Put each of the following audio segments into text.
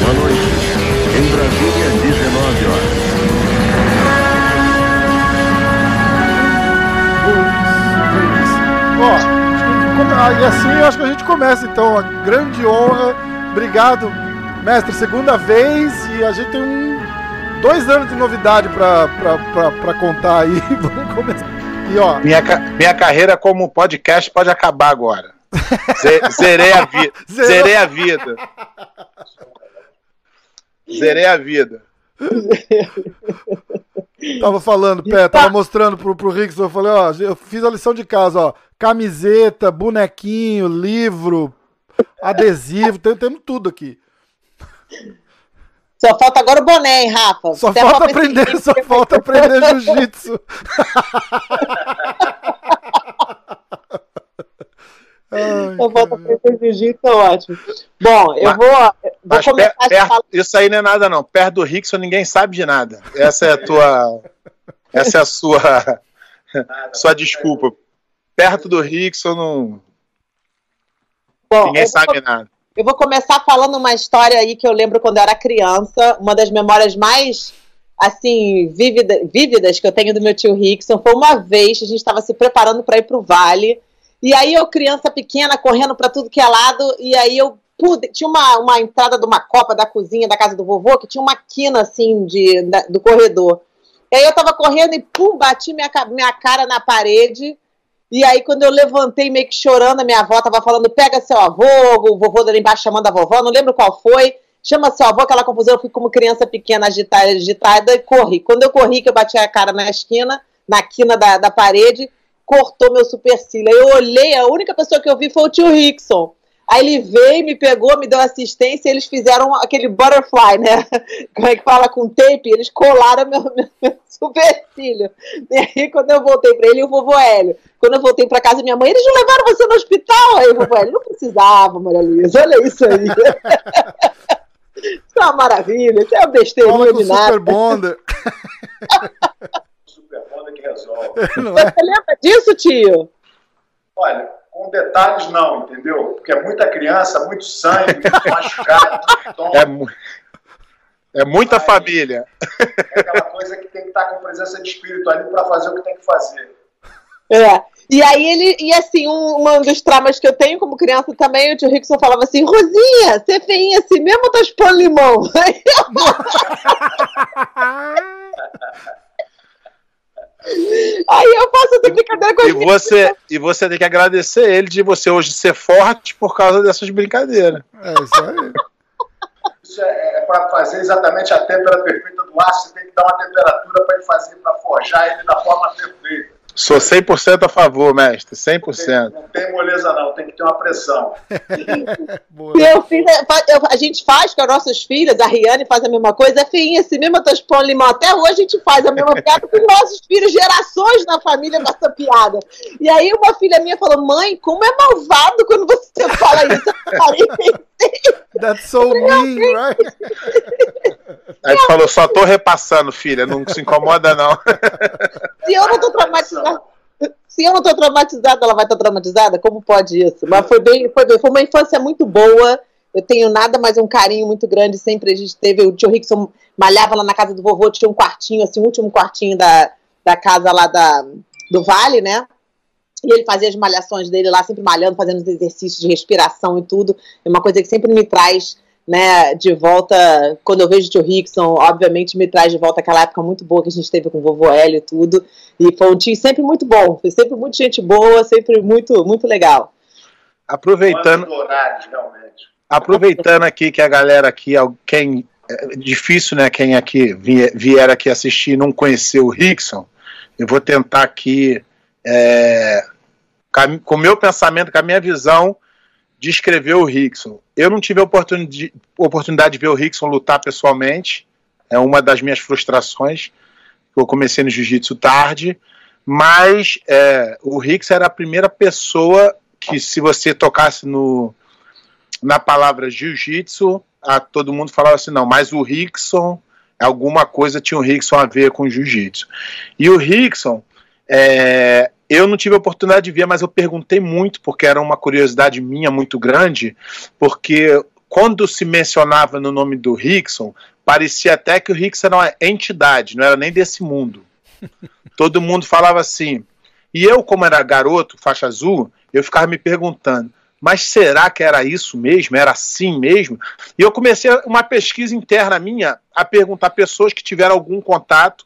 Boa noite. Em Brasília, 19 horas. Ó, que come- ah, e assim eu acho que a gente começa então. A grande honra. Obrigado, mestre. Segunda vez e a gente tem um, dois anos de novidade pra contar aí. Vamos começar. E ó, Minha, minha carreira como podcast pode acabar agora. Ze- Zerei a vida. Zerei a vida. Zerei a vida. tava falando, Pé, tava mostrando pro, pro Rickson. Eu falei, ó, eu fiz a lição de casa, ó. Camiseta, bonequinho, livro, adesivo, tem- temos tudo aqui. Só falta agora o boné, hein, Rafa? Só Você falta aprender, só falta aprender jiu-jitsu. Ai, Só falta aprender jiu-jitsu, é ótimo. Bom, eu Mas- vou, vou começar per- a perto- falar. isso aí não é nada, não. Perto do Rickson ninguém sabe de nada. Essa é a tua. Essa é a sua. Sua desculpa. Perto do Rickson não, Bom, ninguém eu vou sabe nada. Eu vou começar falando uma história aí que eu lembro quando eu era criança, uma das memórias mais assim vívida- vívidas que eu tenho do meu tio Rickson. Foi uma vez a gente estava se preparando para ir para o Vale e aí eu criança pequena correndo para tudo que é lado e aí eu pude, tinha uma, uma entrada de uma copa da cozinha da casa do vovô que tinha uma quina assim de da- do corredor. E aí eu tava correndo e pum bati minha, minha cara na parede e aí, quando eu levantei meio que chorando, a minha avó tava falando: pega seu avô, o vovô dali embaixo chamando a vovó, não lembro qual foi. Chama seu avô, aquela confusão. Eu fui como criança pequena, agitada, agitada e corri. Quando eu corri, que eu bati a cara na esquina, na quina da, da parede, cortou meu supercílio. Eu olhei, a única pessoa que eu vi foi o tio Rickson. Aí ele veio, me pegou, me deu assistência e eles fizeram aquele butterfly, né? Como é que fala? Com tape, eles colaram meu, meu, meu supercílio. E aí, quando eu voltei pra ele, e o vovô Hélio. Quando eu voltei pra casa, minha mãe, eles não levaram você no hospital? Aí o vovô Hélio, não precisava, Maria Luísa, olha isso aí. Isso é uma maravilha, isso é uma besteirinha com de o nada. Super Bonder. Super foda que resolve. Não é? Você lembra disso, tio? Olha, com detalhes não, entendeu? Porque é muita criança, muito sangue, muito machucado, muito tom. É, mu- é muita família. É aquela coisa que tem que estar com presença de espírito ali para fazer o que tem que fazer. É. E aí ele, e assim, um, um dos traumas que eu tenho como criança também, o tio Rickson falava assim, Rosinha, você é feinha assim mesmo ou tá expondo limão? Aí eu faço essa brincadeira com E você, e você tem que agradecer ele de você hoje ser forte por causa dessas brincadeiras. É isso aí. Isso é, para fazer exatamente a têmpera perfeita do aço, você tem que dar uma temperatura para ele fazer, para forjar ele da forma perfeita. Sou 100% a favor, mestre. Tem- 100%. não tem moleza não, tem que ter uma pressão. Meu filho, eu- a gente faz com as nossas filhas, a Riane faz a mesma coisa, é feinha assim mesmo, eu tô expondo limão. Até hoje a gente faz a mesma piada com os nossos filhos, gerações na família com essa piada. E aí uma filha minha falou, mãe, como é malvado quando você fala isso. That's so mean, right? Aí ele falou, só tô repassando, filha. Não se incomoda, não. se eu não tô traumatizada. Se eu não tô traumatizada, ela vai estar traumatizada? Como pode isso? Mas foi bem, foi bem, foi uma infância muito boa. Eu tenho nada, mas um carinho muito grande. Sempre a gente teve. O tio Rickson malhava lá na casa do vovô, tinha um quartinho, assim, o último quartinho da, da casa lá da, do Vale, né? E ele fazia as malhações dele lá, sempre malhando, fazendo os exercícios de respiração e tudo. É uma coisa que sempre me traz né, de volta. Quando eu vejo o tio Rickson, obviamente me traz de volta aquela época muito boa que a gente teve com o vovô Hélio e tudo. E foi um tio sempre muito bom, foi sempre muito gente boa, sempre muito, muito legal. Aproveitando, aproveitando aqui que a galera aqui, quem é difícil, né? Quem aqui vier, vier aqui assistir e não conheceu o Rickson, eu vou tentar aqui é, com o meu pensamento, com a minha visão de escrever o Rickson. Eu não tive a oportunidade, oportunidade de ver o Rickson lutar pessoalmente, é uma das minhas frustrações. Eu comecei no jiu-jitsu tarde, mas é, o Rickson era a primeira pessoa que, se você tocasse no, na palavra jiu-jitsu, todo mundo falava assim: não, mas o Rickson, alguma coisa tinha o Rickson a ver com jiu-jitsu. E o Rickson, é, eu não tive a oportunidade de ver, mas eu perguntei muito, porque era uma curiosidade minha muito grande, porque quando se mencionava no nome do Rickson, parecia até que o Rickson era uma entidade, não era nem desse mundo. Todo mundo falava assim. E eu, como era garoto, faixa azul, eu ficava me perguntando, mas será que era isso mesmo? Era assim mesmo? E eu comecei uma pesquisa interna minha a perguntar pessoas que tiveram algum contato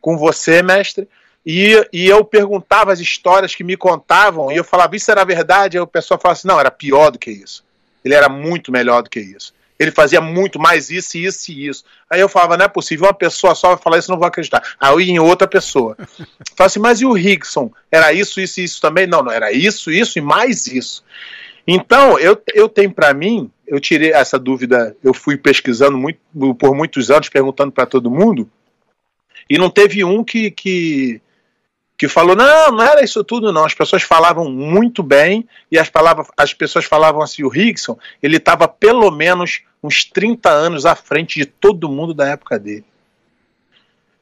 com você, mestre, e, e eu perguntava as histórias que me contavam, e eu falava, isso era verdade? Aí o pessoal falava assim, não, era pior do que isso. Ele era muito melhor do que isso. Ele fazia muito mais isso, isso e isso. Aí eu falava, não é possível, uma pessoa só vai falar isso, não vou acreditar. Aí eu ia em outra pessoa. Falava assim, mas e o Rickson? Era isso, isso e isso também? Não, não, era isso, isso e mais isso. Então, eu, eu tenho para mim, eu tirei essa dúvida, eu fui pesquisando muito, por muitos anos, perguntando para todo mundo, e não teve um que, que, que falou: não, não era isso tudo, não. As pessoas falavam muito bem e as, palavras, as pessoas falavam assim: o Rickson, ele estava pelo menos uns 30 anos à frente de todo mundo da época dele.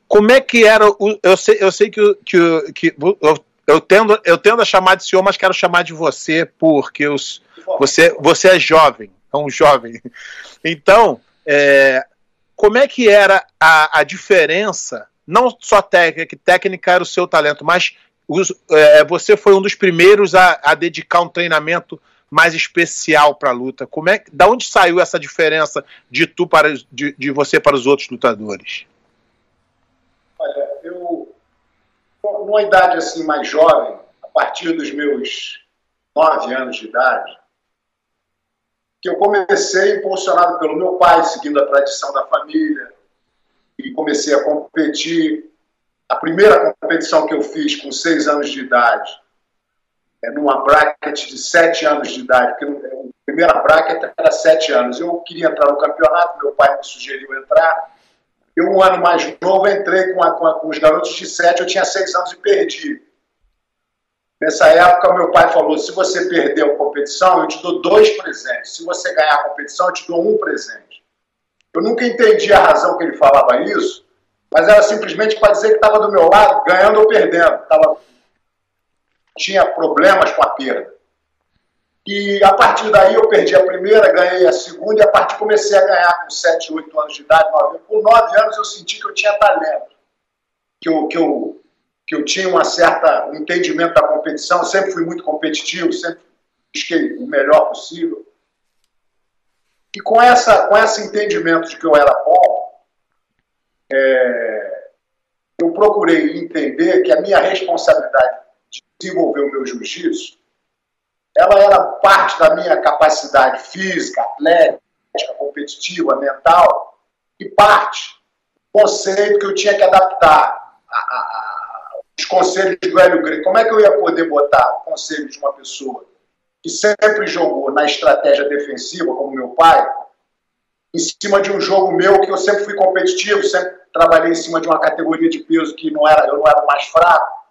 Como é que era o. Eu sei, eu sei que, que, que eu, eu, tendo, eu tendo a chamar de senhor, mas quero chamar de você, porque os, você, você é jovem, é um jovem. Então, é, como é que era a, a diferença não só técnica, que técnica era o seu talento, mas os, é, você foi um dos primeiros a, a dedicar um treinamento mais especial para a luta. Como é, da onde saiu essa diferença de tu para de, de você para os outros lutadores? Olha, eu numa idade assim mais jovem, a partir dos meus nove anos de idade, que eu comecei impulsionado pelo meu pai, seguindo a tradição da família, e comecei a competir. A primeira competição que eu fiz com seis anos de idade, é numa bracket de sete anos de idade, porque a primeira bracket era sete anos. Eu queria entrar no campeonato, meu pai me sugeriu entrar. Eu, um ano mais novo, entrei com, a, com, a, com os garotos de sete, eu tinha seis anos e perdi. Nessa época, meu pai falou: se você perder a competição, eu te dou dois presentes. Se você ganhar a competição, eu te dou um presente. Eu nunca entendi a razão que ele falava isso, mas era simplesmente para dizer que estava do meu lado, ganhando ou perdendo. Tava... Tinha problemas com a perda. E a partir daí eu perdi a primeira, ganhei a segunda, e a partir comecei a ganhar com 7, 8 anos de idade, 9 Com 9 anos eu senti que eu tinha talento, que eu, que eu, que eu tinha uma certa, um entendimento da competição, sempre fui muito competitivo, sempre busquei o melhor possível. E com, essa, com esse entendimento de que eu era bom, é, eu procurei entender que a minha responsabilidade de desenvolver o meu jiu-jitsu, ela era parte da minha capacidade física, atlética, competitiva, mental, e parte do conceito que eu tinha que adaptar a, a, a, os conselhos do Hélio Grey. Como é que eu ia poder botar o conselho de uma pessoa que sempre jogou na estratégia defensiva, como meu pai, em cima de um jogo meu que eu sempre fui competitivo, sempre trabalhei em cima de uma categoria de peso que não era, eu não era mais fraco.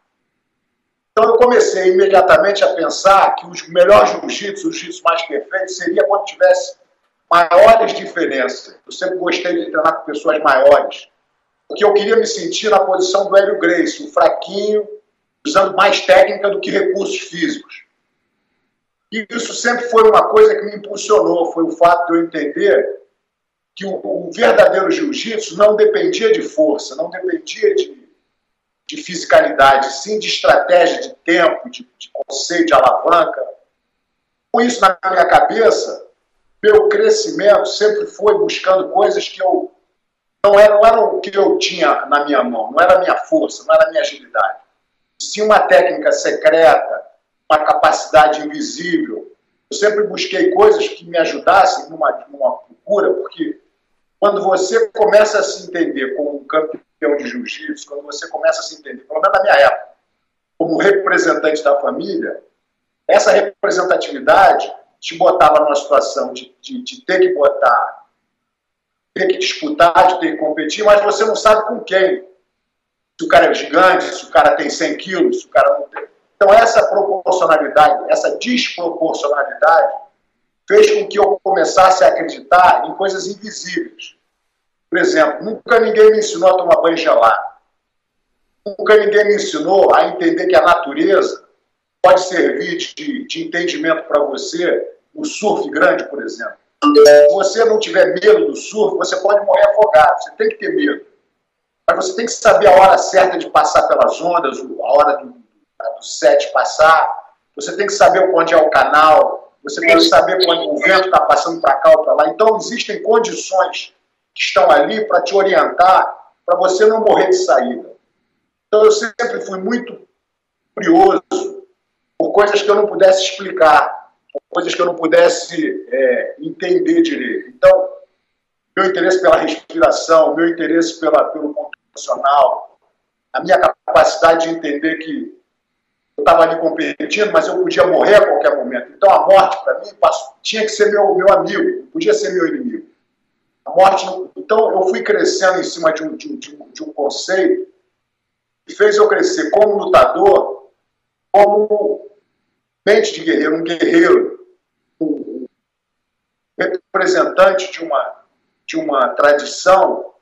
Então eu comecei imediatamente a pensar que os melhores jiu-jitsu, os jiu-jitsu mais perfeitos, seria quando tivesse maiores diferenças. Eu sempre gostei de treinar com pessoas maiores, porque eu queria me sentir na posição do Hélio Grace, o fraquinho, usando mais técnica do que recursos físicos. E isso sempre foi uma coisa que me impulsionou, foi o fato de eu entender que o, o verdadeiro jiu-jitsu não dependia de força, não dependia de, de fisicalidade, sim de estratégia, de tempo, de, de conceito, de alavanca. Com isso na minha cabeça, meu crescimento sempre foi buscando coisas que eu não era, não era o que eu tinha na minha mão, não era a minha força, não era a minha agilidade. Sim uma técnica secreta, uma capacidade invisível. Eu sempre busquei coisas que me ajudassem numa, numa procura, porque quando você começa a se entender como um campeão de jiu-jitsu, quando você começa a se entender, pelo menos na minha época, como representante da família, essa representatividade te botava numa situação de, de, de, ter que botar, ter que disputar, de ter que competir, mas você não sabe com quem. Se o cara é gigante, se o cara tem 100 quilos, se o cara não tem. Então, essa proporcionalidade, essa desproporcionalidade, fez com que eu começasse a acreditar em coisas invisíveis. Por exemplo, nunca ninguém me ensinou a tomar banho gelado. Nunca ninguém me ensinou a entender que a natureza pode servir de, de entendimento para você o surf grande, por exemplo. Se você não tiver medo do surf, você pode morrer afogado. Você tem que ter medo. Mas você tem que saber a hora certa de passar pelas ondas, a hora do, do set passar. Você tem que saber onde é o canal. Você tem que saber quando o vento está passando para cá ou para lá. Então, existem condições que estão ali para te orientar, para você não morrer de saída. Então, eu sempre fui muito curioso por coisas que eu não pudesse explicar, por coisas que eu não pudesse é, entender direito. Então, meu interesse pela respiração, meu interesse pela, pelo ponto emocional, a minha capacidade de entender que eu estava ali competindo, mas eu podia morrer a qualquer momento. Então, a morte, para mim, tinha que ser meu, meu amigo, não podia ser meu inimigo. A morte. Então, eu fui crescendo em cima de um, de um, de um conceito que fez eu crescer como lutador, como mente de guerreiro, um guerreiro, um representante de uma, de uma tradição,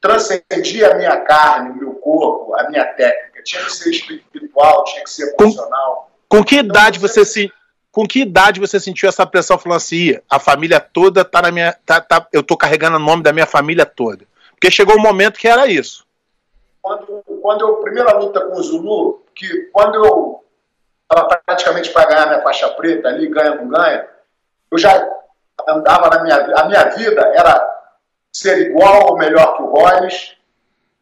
transcendia a minha carne, o meu corpo, a minha técnica. Tinha que ser espiritual, tinha que ser emocional. Com, com que então, idade então, você, se com que idade você sentiu essa pressão falando assim, a família toda tá na minha. Tá, tá, eu tô carregando o nome da minha família toda. Porque chegou um momento que era isso. Quando, quando eu, primeira luta com o Zulu, que quando eu estava praticamente para ganhar minha faixa preta ali, ganha não ganha, eu já andava na minha a minha vida era ser igual ou melhor que o Rollins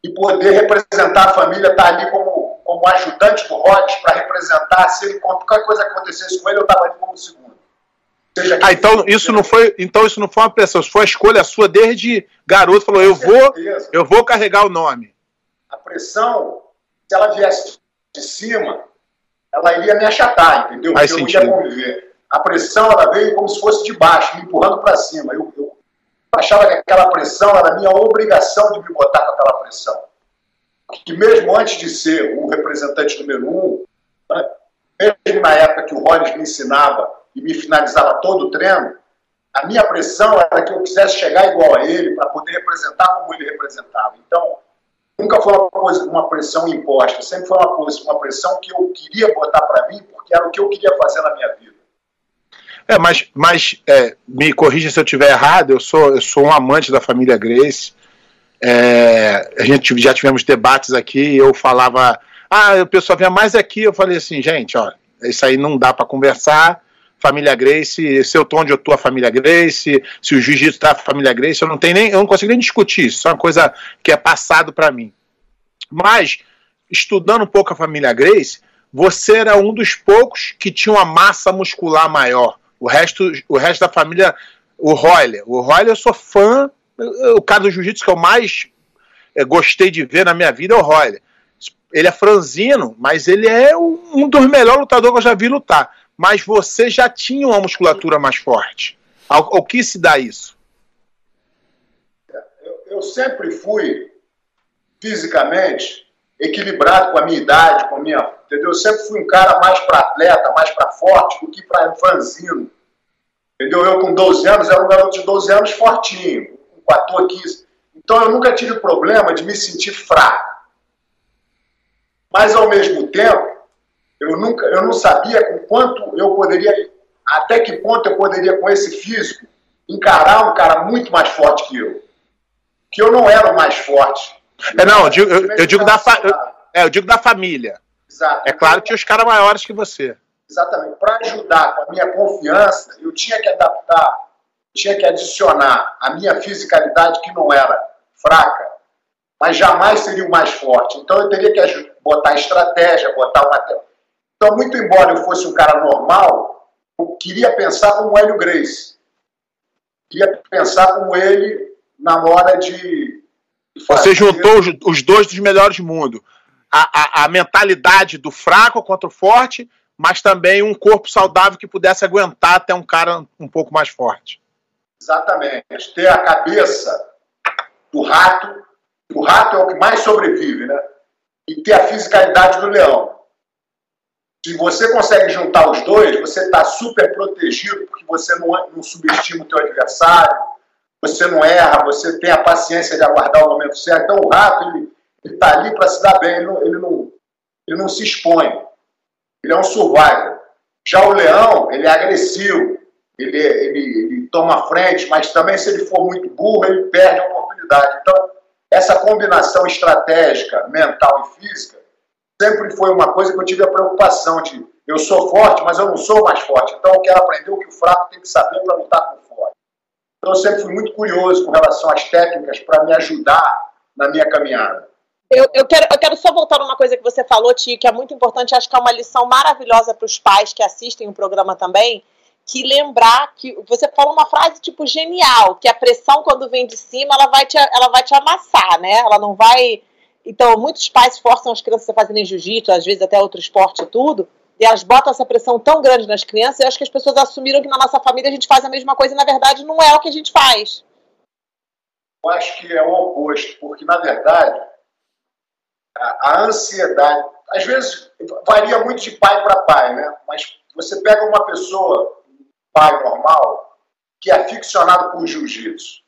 e poder representar a família, estar tá ali como, como ajudante do Rollins para representar, se ele, qualquer coisa que acontecesse com ele, eu estava ali como segundo. ah, então isso não foi, então isso não foi uma pressão, isso foi a escolha sua desde garoto, falou, eu vou, eu vou carregar o nome. A pressão, se ela viesse de cima, ela iria me achatar, entendeu? Faz Porque sentido. eu ia conviver. A pressão, ela veio como se fosse de baixo, me empurrando para cima. Eu, eu, achava que aquela pressão era minha obrigação de me botar com aquela pressão. Que mesmo antes de ser o representante número um, né, mesmo na época que o Rollins me ensinava e me finalizava todo o treino, a minha pressão era que eu quisesse chegar igual a ele para poder representar como ele representava. Então, nunca foi uma, coisa, uma pressão imposta, sempre foi uma, coisa, uma pressão que eu queria botar para mim, porque era o que eu queria fazer na minha vida. É, mas, mas é, me corrija se eu estiver errado, eu sou, eu sou um amante da família Grace. É, a gente já tivemos debates aqui, eu falava, ah, o pessoal vinha mais aqui, eu falei assim, gente, ó, isso aí não dá para conversar. Família Grace, se eu tô onde eu tô, a família Grace, se o jiu-jitsu tá a família Grace, eu não tenho nem, eu não consigo nem discutir isso, isso é uma coisa que é passado para mim. Mas, estudando um pouco a família Grace, você era um dos poucos que tinha uma massa muscular maior. O resto, o resto da família, o Royler. O Royler eu sou fã, o cara do jiu-jitsu que eu mais é, gostei de ver na minha vida é o Royler. Ele é franzino, mas ele é um dos melhores lutadores que eu já vi lutar. Mas você já tinha uma musculatura mais forte. Ao, ao que se dá isso? Eu, eu sempre fui fisicamente equilibrado com a minha idade, com a minha. Entendeu? Eu sempre fui um cara mais para atleta, mais para forte do que para franzino. Entendeu? Eu com 12 anos era um garoto de 12 anos fortinho, 14, 15. Então eu nunca tive problema de me sentir fraco. Mas ao mesmo tempo, eu nunca, eu não sabia com quanto eu poderia, até que ponto eu poderia com esse físico encarar um cara muito mais forte que eu. Que eu não era o mais forte é, não, eu digo, eu, eu digo da fa... é, eu digo da família. Exato. É claro que tinha os caras maiores que você. Exatamente. Para ajudar com a minha confiança, eu tinha que adaptar, tinha que adicionar a minha fisicalidade, que não era fraca, mas jamais seria o mais forte. Então eu teria que botar estratégia, botar uma. Então, muito embora eu fosse um cara normal, eu queria pensar como o Hélio Grace. Queria pensar como ele na hora de você juntou os, os dois dos melhores do mundo. A, a, a, mentalidade do fraco contra o forte, mas também um corpo saudável que pudesse aguentar até um cara um pouco mais forte. Exatamente. Ter a cabeça do rato, o rato é o que mais sobrevive, né? E ter a fisicalidade do leão. Se você consegue juntar os dois, você está super protegido, porque você não, não subestima o teu adversário, você não erra, você tem a paciência de aguardar o momento certo. Então o rato, ele está ali para se dar bem, ele não, ele, não, ele não se expõe. Ele é um survival. Já o leão, ele é agressivo, ele, ele, ele toma frente, mas também se ele for muito burro, ele perde a oportunidade. Então, essa combinação estratégica, mental e física, sempre foi uma coisa que eu tive a preocupação de eu sou forte, mas eu não sou mais forte. Então eu quero aprender o que o fraco tem que saber para lutar com o forte. Então eu sempre fui muito curioso com relação às técnicas para me ajudar na minha caminhada. Eu, eu, quero, eu quero só voltar numa coisa que você falou, Tio, que é muito importante, acho que é uma lição maravilhosa para os pais que assistem o programa também, que lembrar que você falou uma frase tipo genial, que a pressão quando vem de cima, ela vai te, ela vai te amassar, né? Ela não vai. Então, muitos pais forçam as crianças a fazerem jiu-jitsu, às vezes até outro esporte e tudo, e elas botam essa pressão tão grande nas crianças, e acho que as pessoas assumiram que na nossa família a gente faz a mesma coisa, e na verdade não é o que a gente faz. Eu acho que é o oposto, porque na verdade a, a ansiedade, às vezes varia muito de pai para pai, né? Mas você pega uma pessoa, pai normal, que é aficionado por jiu-jitsu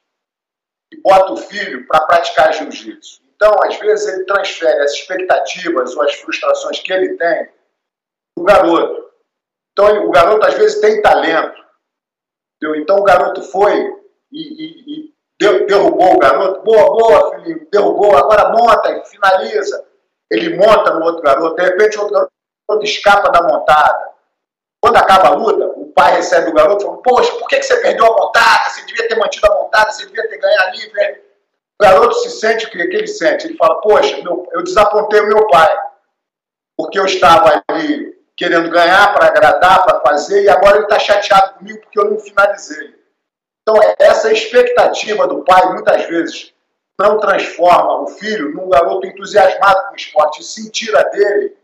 e bota o filho para praticar jiu-jitsu. Então, às vezes, ele transfere as expectativas ou as frustrações que ele tem para o garoto. Então, o garoto, às vezes, tem talento. Entendeu? Então, o garoto foi e, e, e derrubou o garoto. Boa, boa, filhinho, derrubou, agora monta e finaliza. Ele monta no outro garoto, de repente o outro garoto escapa da montada. Quando acaba a luta, pai recebe o garoto e fala: Poxa, por que você perdeu a montada? Você devia ter mantido a montada, você devia ter ali. Velho. O garoto se sente o que, ele sente? Ele fala: Poxa, meu, eu desapontei o meu pai, porque eu estava ali querendo ganhar para agradar, para fazer, e agora ele está chateado comigo porque eu não finalizei. Então, essa expectativa do pai, muitas vezes, não transforma o filho num garoto entusiasmado com o esporte, e se tira dele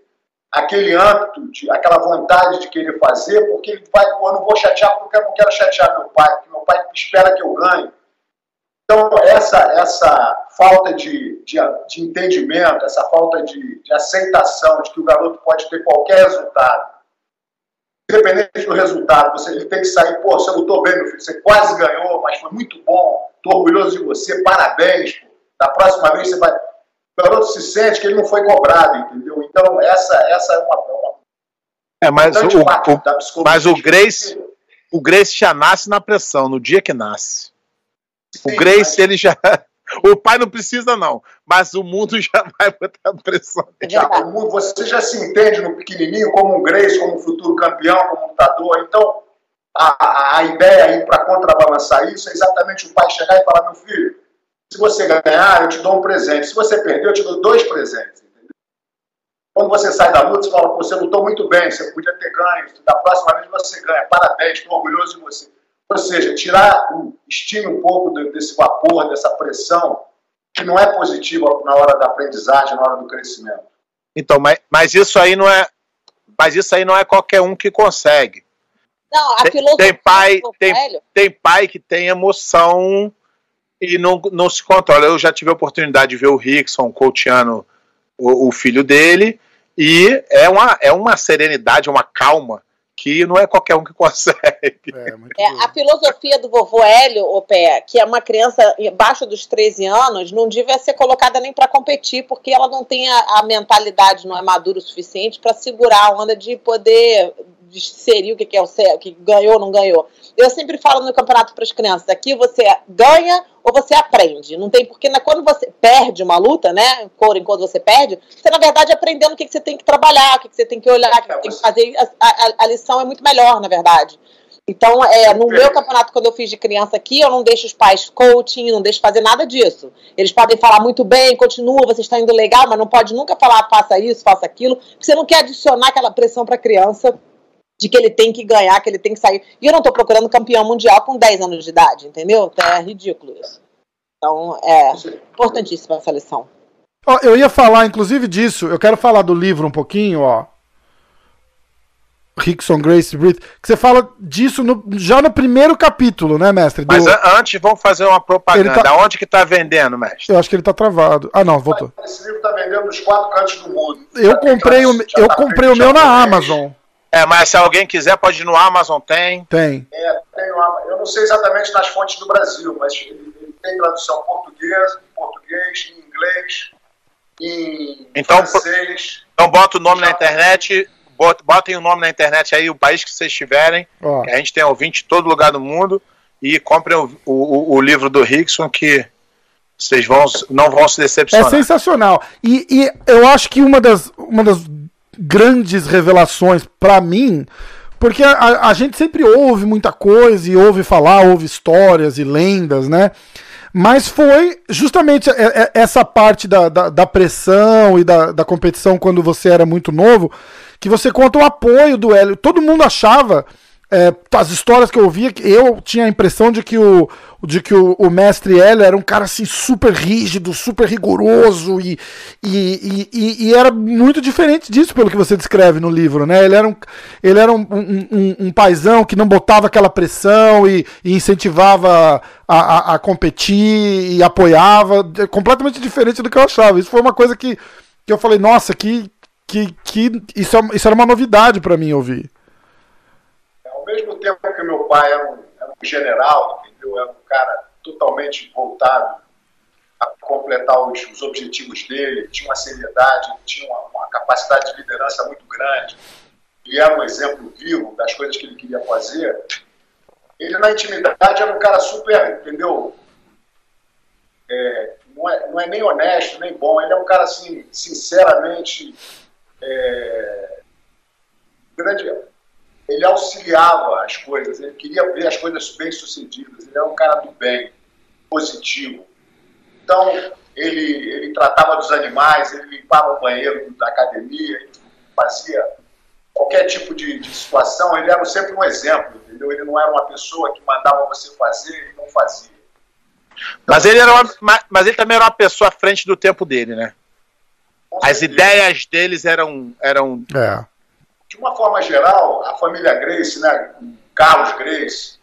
aquele âmbito, aquela vontade de querer fazer, porque ele vai, pô, eu não vou chatear porque eu não quero chatear meu pai, porque meu pai espera que eu ganhe. Então, essa, essa falta de, de, de entendimento, essa falta de, de aceitação de que o garoto pode ter qualquer resultado, independente do resultado, você ele tem que sair, pô, você lutou bem, meu filho, você quase ganhou, mas foi muito bom, estou orgulhoso de você, parabéns, pô. Da próxima vez você vai. O garoto se sente que ele não foi cobrado, entendeu? Então, essa, essa é uma. uma é, mas o, o mas o Grace, o Grace já nasce na pressão, no dia que nasce. Sim, o Grace, mas... ele já. O pai não precisa, não, mas o mundo já vai botar pressão. Já, você já se entende no pequenininho como um Grace, como um futuro campeão, como um lutador. Então, a, a ideia aí para contrabalançar isso é exatamente o pai chegar e falar: meu filho, se você ganhar, eu te dou um presente. Se você perder, eu te dou dois presentes. Entendeu? Quando você sai da luta, você fala: Pô, você lutou muito bem, você podia ter ganho. Da próxima vez você ganha. Parabéns, estou orgulhoso de você. Ou seja, tirar, estime um pouco desse vapor, dessa pressão, que não é positiva na hora da aprendizagem, na hora do crescimento. Então, mas, mas isso aí não é. Mas isso aí não é qualquer um que consegue. Não, a tem, tem pai, tem, tem pai que tem emoção e não, não se controla. Eu já tive a oportunidade de ver o Rickson coachando o, o filho dele, e é uma, é uma serenidade, uma calma que não é qualquer um que consegue. É, é, a filosofia do vovô Hélio, o pé, que é uma criança abaixo dos 13 anos, não devia ser colocada nem para competir, porque ela não tem a, a mentalidade, não é madura o suficiente para segurar a onda de poder discernir o que é o céu, que ganhou ou não ganhou. Eu sempre falo no campeonato para as crianças: aqui você ganha ou você aprende. Não tem porque né, quando você perde uma luta, né? Enquanto você perde, você na verdade aprendendo o que, que você tem que trabalhar, o que, que você tem que olhar, o que, que tem que fazer. A, a, a, lição é muito melhor, na verdade. Então, é, no meu campeonato, quando eu fiz de criança aqui, eu não deixo os pais coaching, não deixo fazer nada disso. Eles podem falar muito bem, continua, você está indo legal, mas não pode nunca falar faça isso, faça aquilo, porque você não quer adicionar aquela pressão para a criança de que ele tem que ganhar, que ele tem que sair. E eu não estou procurando campeão mundial com 10 anos de idade, entendeu? Então é ridículo isso. Então é importantíssima essa lição. Oh, eu ia falar, inclusive, disso. Eu quero falar do livro um pouquinho, ó. Rickson Grace Breed, que você fala disso no, já no primeiro capítulo, né, mestre? Do... Mas antes vamos fazer uma propaganda. Tá... Onde que tá vendendo, mestre? Eu acho que ele tá travado. Ah, não, voltou. Esse livro tá vendendo nos quatro cantos do mundo. Eu comprei o, eu comprei o meu na Amazon. É, mas se alguém quiser, pode ir no Amazon, tem. Tem. É, tem Eu não sei exatamente nas fontes do Brasil, mas ele, ele tem tradução português, em português, em inglês, em então, francês. Então bota o nome na internet, botem o nome na internet aí, o país que vocês estiverem, oh. que a gente tem ouvinte em todo lugar do mundo, e comprem o, o, o livro do Rickson que vocês vão, não vão se decepcionar. É sensacional. E, e eu acho que uma das, uma das grandes revelações para mim, porque a, a, gente sempre ouve muita coisa e ouve falar, ouve histórias e lendas, né? Mas foi justamente essa parte da, da, da pressão e da, da competição quando você era muito novo que você conta o apoio do Hélio. Todo mundo achava, é, as histórias que eu ouvia, eu tinha a impressão de que o, de que o, o, mestre Hélio era um cara assim super rígido, super rigoroso e, e, e, e, era muito diferente disso pelo que você descreve no livro, né? Ele era um, ele era um, um, um, um paizão que não botava aquela pressão e, e incentivava a, a, a, competir e apoiava, é completamente diferente do que eu achava. Isso foi uma coisa que, que eu falei, nossa, que, que, que isso, é, isso era uma novidade para mim ouvir. Mesmo tempo que meu pai era um, era um general, entendeu? Era um cara totalmente voltado a completar os, os, objetivos dele, tinha uma seriedade, tinha uma, uma, capacidade de liderança muito grande, e era um exemplo vivo das coisas que ele queria fazer. Ele, na intimidade, era um cara super, entendeu? É, não, é, não é nem honesto, nem bom. Ele é um cara, assim, sinceramente é, grande, ele auxiliava as coisas, ele queria ver as coisas bem sucedidas, ele era um cara do bem, positivo. Então, ele, ele tratava dos animais, ele limpava o banheiro da academia, ele fazia qualquer tipo de, de, situação, ele era sempre um exemplo, entendeu? Ele não era uma pessoa que mandava você fazer e não fazia. Mas ele, era uma, mas ele também era uma pessoa à frente do tempo dele, né? As ideias deles eram. eram... É. De uma forma geral, a família Grace, né, Carlos Grace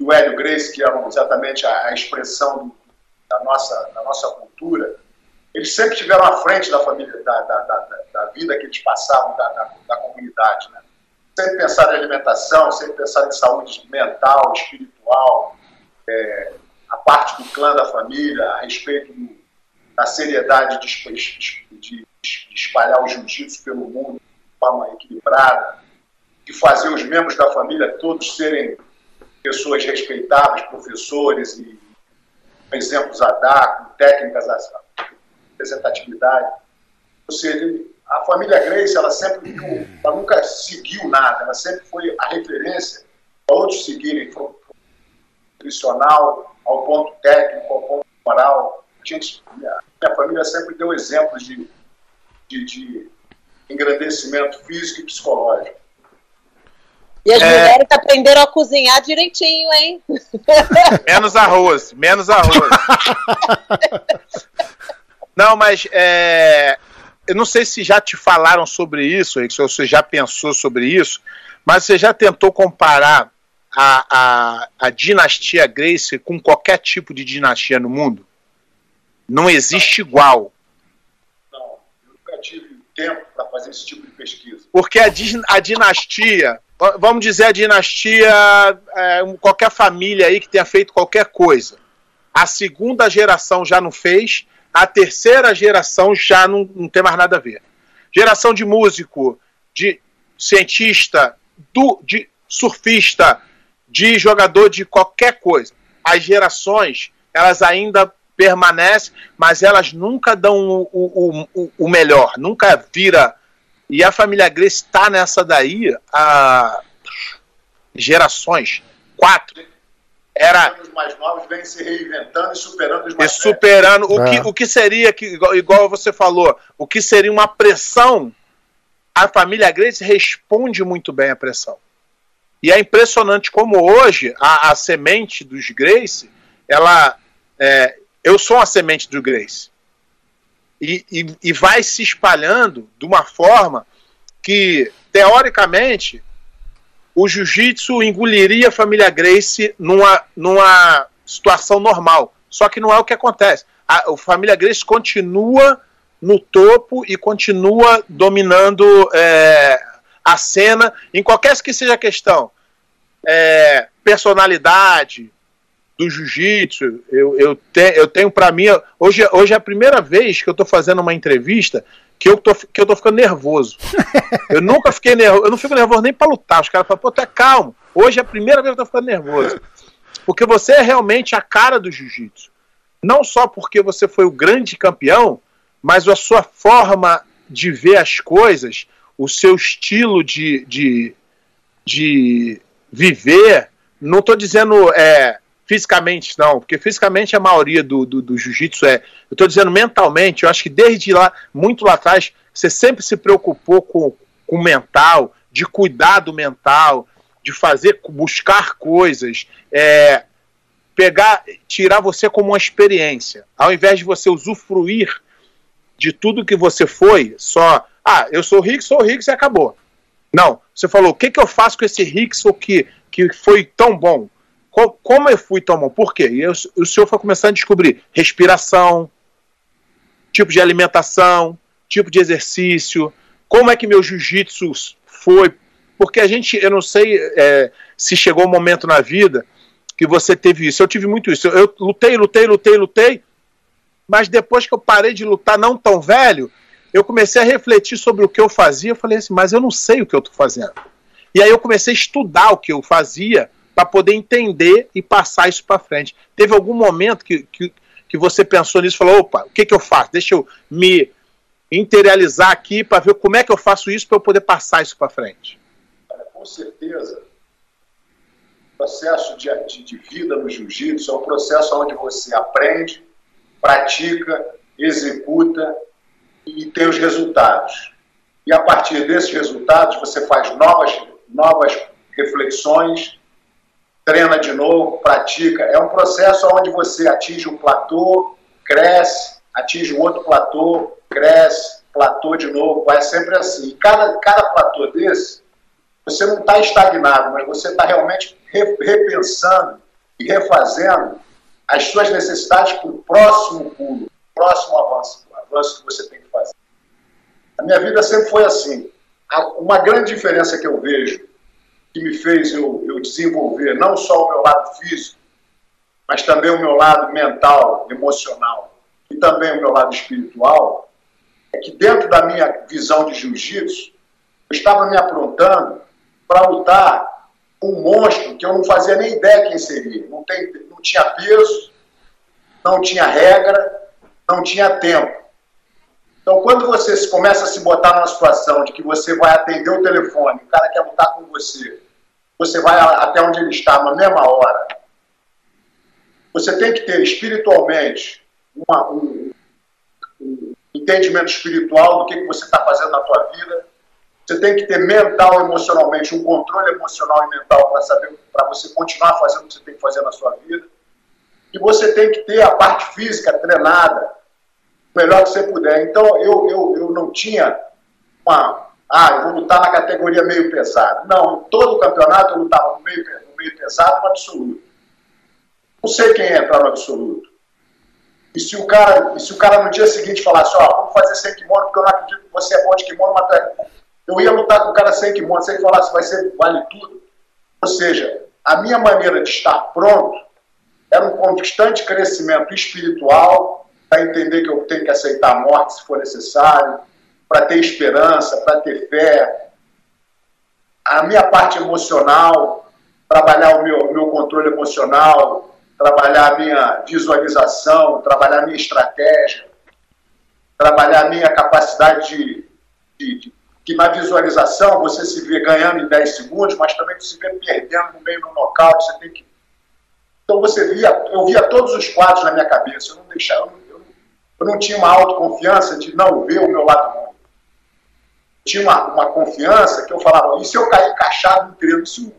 e o Hélio Grace, que eram exatamente a, a expressão do, da, nossa, da nossa cultura, eles sempre estiveram à frente da família, da, da, da, da vida que eles passavam da, da, da comunidade. Né? Sempre pensaram em alimentação, sempre pensaram em saúde mental, espiritual, é, a parte do clã da família, a respeito do, da seriedade de, de, de espalhar o jiu-jitsu pelo mundo forma equilibrada, de fazer os membros da família todos serem pessoas respeitáveis, professores e exemplos a dar, com técnicas a representatividade. Ou seja, a família Grace, ela sempre ela nunca seguiu nada, ela sempre foi a referência para outros seguirem, nutricional, ao ponto técnico, ao ponto moral. A gente, minha, minha família sempre deu exemplos de de, de engrandecimento físico e psicológico. E as é... mulheres aprenderam a cozinhar direitinho, hein? Menos arroz, menos arroz. não, mas é, eu não sei se já te falaram sobre isso, se você já pensou sobre isso, mas você já tentou comparar a, a, a dinastia Grace com qualquer tipo de dinastia no mundo? Não existe igual tive tempo para fazer esse tipo de pesquisa. Porque a, a dinastia, vamos dizer a dinastia, é, qualquer família aí que tenha feito qualquer coisa, a segunda geração já não fez, a terceira geração já não, não tem mais nada a ver. Geração de músico, de cientista, do, de surfista, de jogador de qualquer coisa. As gerações, elas ainda permanece, mas elas nunca dão o, o, o, o melhor, nunca vira. E a família Grace está nessa daí há gerações. Quatro. Era. Os mais novos vêm se reinventando e superando os mais E superando. O, é. que, o que seria, que, igual, igual você falou, o que seria uma pressão. A família Grace responde muito bem à pressão. E é impressionante como hoje a, a semente dos Grace, ela é, eu sou uma semente do Grace. E, e, e, vai se espalhando de uma forma que, teoricamente, o jiu-jitsu engoliria a família Grace numa, numa situação normal. Só que não é o que acontece. A, a família Grace continua no topo e continua dominando é, a cena em qualquer que seja a questão. É, personalidade do jiu-jitsu, eu, eu, te, eu tenho para mim. Hoje, hoje é a primeira vez que eu estou fazendo uma entrevista que eu tô, que eu tô ficando nervoso. Eu nunca fiquei nervoso, eu não fico nervoso nem para lutar. Os caras falam, pô, tu é calmo. Hoje é a primeira vez que eu tô ficando nervoso. Porque você é realmente a cara do jiu-jitsu. Não só porque você foi o grande campeão, mas a sua forma de ver as coisas, o seu estilo de, de, de viver. Não estou dizendo é, fisicamente, não, porque fisicamente a maioria do, do, do jiu-jitsu é. Eu estou dizendo mentalmente, eu acho que desde lá, muito lá atrás, você sempre se preocupou com, o mental, de cuidar do mental, de fazer, buscar coisas, é, pegar, tirar você como uma experiência, ao invés de você usufruir de tudo que você foi, só, ah, eu sou rico, sou rico e acabou. Não, você falou, o que, que eu faço com esse Rickson que, que foi tão bom? Como eu fui bom? Por quê? E eu, o senhor foi começando a descobrir respiração, tipo de alimentação, tipo de exercício, como é que meu jiu-jitsu foi. Porque a gente, eu não sei é, se chegou um momento na vida que você teve isso. Eu tive muito isso. Eu, eu lutei, lutei, lutei, lutei, mas depois que eu parei de lutar, não tão velho, eu comecei a refletir sobre o que eu fazia. Eu falei assim, mas eu não sei o que eu estou fazendo. E aí eu comecei a estudar o que eu fazia para poder entender e passar isso para frente. Teve algum momento que, que, que você pensou nisso e falou: opa, o que, que eu faço? Deixa eu me interiorizar aqui para ver como é que eu faço isso para eu poder passar isso para frente. Com certeza. O processo de, de, de vida no jiu-jitsu é um processo onde você aprende, pratica, executa e tem os resultados. E a partir desses resultados você faz novas, novas reflexões treina de novo, pratica. É um processo onde você atinge um platô, cresce, atinge um outro platô, cresce, platô de novo, vai sempre assim. Cada, cada platô desse, você não está estagnado, mas você está realmente repensando e refazendo as suas necessidades para o próximo pulo, próximo avanço, avanço que você tem que fazer. A minha vida sempre foi assim. Uma grande diferença que eu vejo que me fez eu, eu desenvolver não só o meu lado físico, mas também o meu lado mental, emocional e também o meu lado espiritual, é que dentro da minha visão de jiu-jitsu, eu estava me aprontando para lutar com um monstro que eu não fazia nem ideia quem seria. Não, tem, não tinha peso, não tinha regra, não tinha tempo. Então, quando você começa a se botar numa situação de que você vai atender o telefone, o cara quer lutar com você, você vai até onde ele está na mesma hora. Você tem que ter espiritualmente uma, um, um, entendimento espiritual do que, que você está fazendo na tua vida. Você tem que ter mental, emocionalmente, um controle emocional e mental para saber, para você continuar fazendo o que você tem que fazer na sua vida. E você tem que ter a parte física treinada melhor que você puder. Então, eu, eu, eu não tinha uma. Ah, eu vou lutar na categoria meio pesado. Não, todo o campeonato eu lutava no meio, no meio pesado no absoluto. Não sei quem entrar no absoluto. E se o cara, e se o cara no dia seguinte falasse, ó, vamos fazer sem kimono, porque eu não acredito que você é bom de kimono, mas eu ia lutar com o cara sem kimono, se ele falasse, vai ser, vale tudo. Ou seja, a minha maneira de estar pronto era um constante crescimento espiritual, para entender que eu tenho que aceitar a morte se for necessário, para ter esperança, para ter fé. A minha parte emocional, trabalhar o meu, meu controle emocional, trabalhar a minha visualização, trabalhar a minha estratégia, trabalhar a minha capacidade de, de, de que na visualização você se vê ganhando em 10 segundos, mas também se vê perdendo no meio do nocaute, você tem que então você via, eu via todos os quadros na minha cabeça, eu não deixava, eu não tinha uma autoconfiança de não ver o meu lado bom. Tinha uma, uma confiança que eu falava, e se eu cair encaixado no triângulo, se o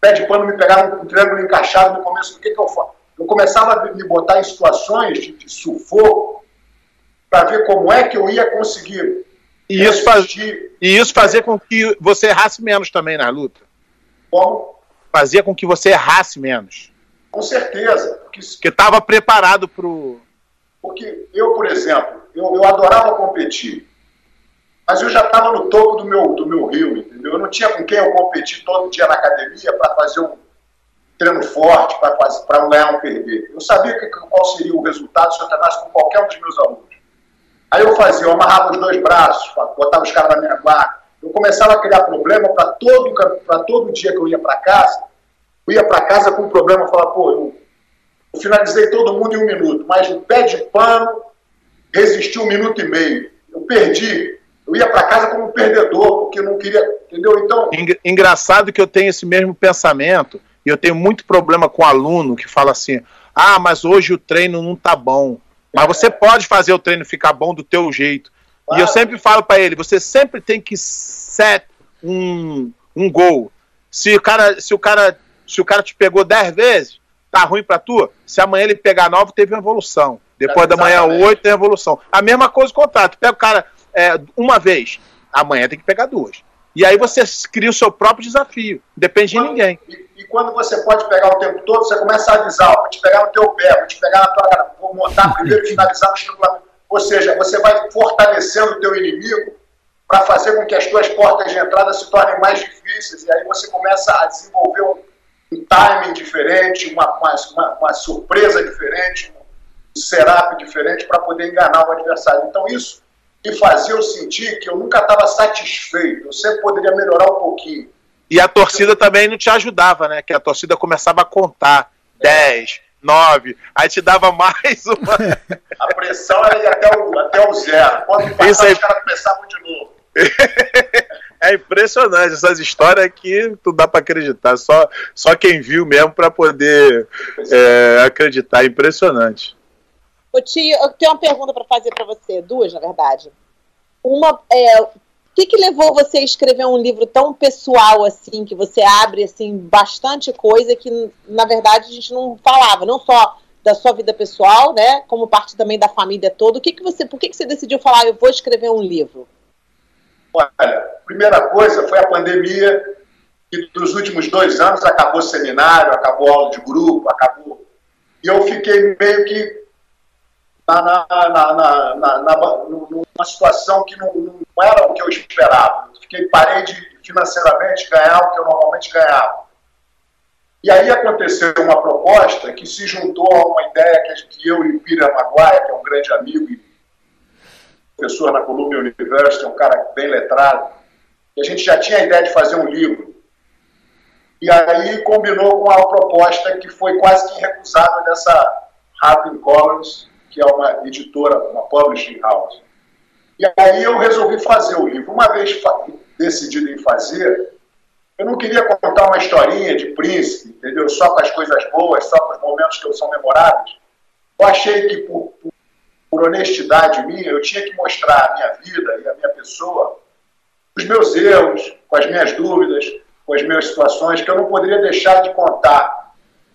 pé de pano me pegar no triângulo encaixado no começo, o que, que eu faço? Eu começava a me botar em situações de, de sufoco para ver como é que eu ia conseguir e isso, faz, e isso fazer com que você errasse menos também na luta. Como? Fazia com que você errasse menos. Com certeza. Porque estava preparado para o. Porque eu, por exemplo, eu, eu adorava competir. Mas eu já estava no topo do meu, do meu rio, entendeu? Eu não tinha com quem eu competir todo dia na academia para fazer um treino forte, para um ganhar ou perder. Eu sabia que, qual seria o resultado se eu treinasse com qualquer um dos meus alunos. Aí eu fazia, eu amarrava os dois braços, botava os caras na minha guarda. Eu começava a criar problema para todo, todo dia que eu ia para casa. Eu ia para casa com um problema, eu falava, pô, eu, eu finalizei todo mundo em um minuto, mas o pé de pano resisti um minuto e meio. Eu perdi. Eu ia para casa como um perdedor, porque eu não queria. Entendeu? Então. Engraçado que eu tenho esse mesmo pensamento, e eu tenho muito problema com aluno que fala assim: ah, mas hoje o treino não tá bom. Mas você pode fazer o treino ficar bom do teu jeito. Claro. E eu sempre falo para ele, você sempre tem que set um, um gol. Se o cara, se o cara, se o cara te pegou 10 vezes, tá ruim para tu. Se amanhã ele pegar 9, teve uma evolução. Depois é, da manhã 8 tem evolução. A mesma coisa com o contrato. Pega o cara é, uma vez, amanhã tem que pegar duas. E aí você cria o seu próprio desafio. Depende quando, de ninguém. E, e, quando você pode pegar o tempo todo, você começa a avisar, vou te pegar no teu pé, vou te pegar na tua vou montar primeiro e finalizar no estrangulamento. Ou seja, você vai fortalecendo o teu inimigo para fazer com que as tuas portas de entrada se tornem mais difíceis. E aí você começa a desenvolver um, um timing diferente, uma, uma, uma surpresa diferente, um setup diferente para poder enganar o adversário. Então isso me fazia eu sentir que eu nunca estava satisfeito, eu sempre poderia melhorar um pouquinho. E a torcida também não te ajudava, né? Que a torcida começava a contar 10, 9, aí te dava mais uma. a pressão era ir até o, até o zero. Quando passava, aí... os caras começavam de novo. é impressionante essas histórias aqui, tu dá para acreditar. Só, só quem viu mesmo para poder é, acreditar. Impressionante. Ô, tio, eu tenho uma pergunta para fazer para você, duas, na verdade. Uma é, o que, que levou você a escrever um livro tão pessoal assim, que você abre assim bastante coisa que na verdade a gente não falava, não só da sua vida pessoal, né, como parte também da família toda. O que que você, por que que você decidiu falar, eu vou escrever um livro? Olha, primeira coisa foi a pandemia, que nos últimos dois anos acabou seminário, acabou aula de grupo, acabou. E eu fiquei meio que na, na, na, na, numa situação que não, não, era o que eu esperava. Fiquei, parei de financeiramente ganhar o que eu normalmente ganhava. E aí aconteceu uma proposta que se juntou a uma ideia que, eu e Pira Maguire, que é um grande amigo e professor na Columbia University, um cara bem letrado, e a gente já tinha a ideia de fazer um livro. E aí combinou com a proposta que foi quase que irrecusável dessa Harper Collins, que é uma editora, uma publishing house. E aí eu resolvi fazer o livro. Uma vez decidido em fazer, eu não queria contar uma historinha de príncipe, entendeu? Só com as coisas boas, só com os momentos que são memoráveis. Eu achei que, por, por, por honestidade minha, eu tinha que mostrar a minha vida e a minha pessoa, os meus erros, com as minhas dúvidas, com as minhas situações, que eu não poderia deixar de contar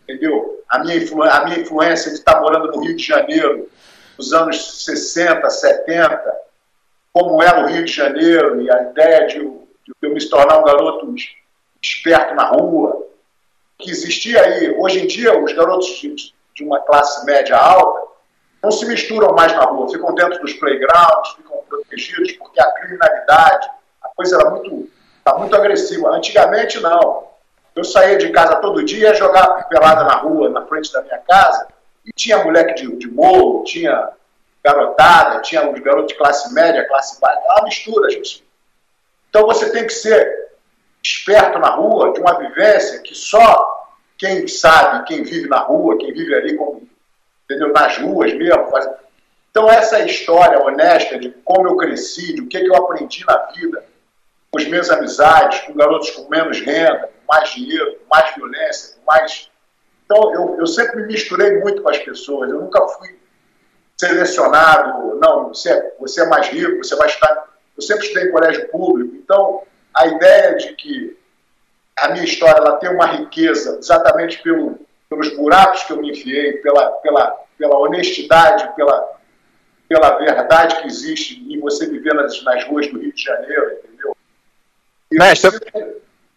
entendeu? A minha, influ, a minha influência de estar morando no Rio de Janeiro, nos anos 60, 70, como era o Rio de Janeiro e a ideia de, de eu me tornar um garoto esperto na rua, que existia aí. Hoje em dia, os garotos de, de uma classe média alta não se misturam mais na rua, ficam dentro dos playgrounds, ficam protegidos, porque a criminalidade, a coisa era muito, tá muito agressiva. Antigamente, não. Eu saía de casa todo dia, jogava pelada na rua, na frente da minha casa, e tinha moleque de, de morro, tinha garotada, tinha os garotos de classe média, classe baixa, uma mistura, gente. Então você tem que ser esperto na rua, de uma vivência que só quem sabe, quem vive na rua, quem vive ali como, entendeu, nas ruas mesmo, faz... Então essa história honesta de como eu cresci, de o que, que eu aprendi na vida, com as minhas amizades, com garotos com menos renda, com mais dinheiro, com mais violência, com mais. Então, eu, eu sempre me misturei muito com as pessoas, eu nunca fui selecionado, não, você é, você é mais rico, você vai estudar. Eu sempre estudei em colégio público, então a ideia de que a minha história ela tem uma riqueza exatamente pelo, pelos buracos que eu me enfiei, pela, pela, pela honestidade, pela, pela verdade que existe em você viver nas, nas ruas do Rio de Janeiro, entendeu? Mestre,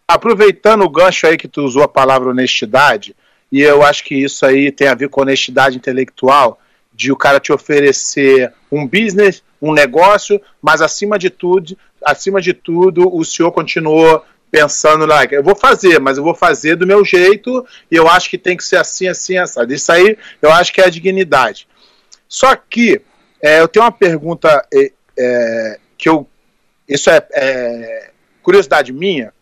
aproveitando o gancho aí que tu usou a palavra honestidade, e eu acho que isso aí tem a ver com honestidade intelectual, de o cara te oferecer um business, um negócio, mas acima de tudo, acima de tudo, o senhor continuou pensando lá, eu vou fazer, mas eu vou fazer do meu jeito e eu acho que tem que ser assim, assim, assim. Isso aí eu acho que é a dignidade. Só que é, eu tenho uma pergunta é, é, que eu. Isso é, é, curiosidade minha.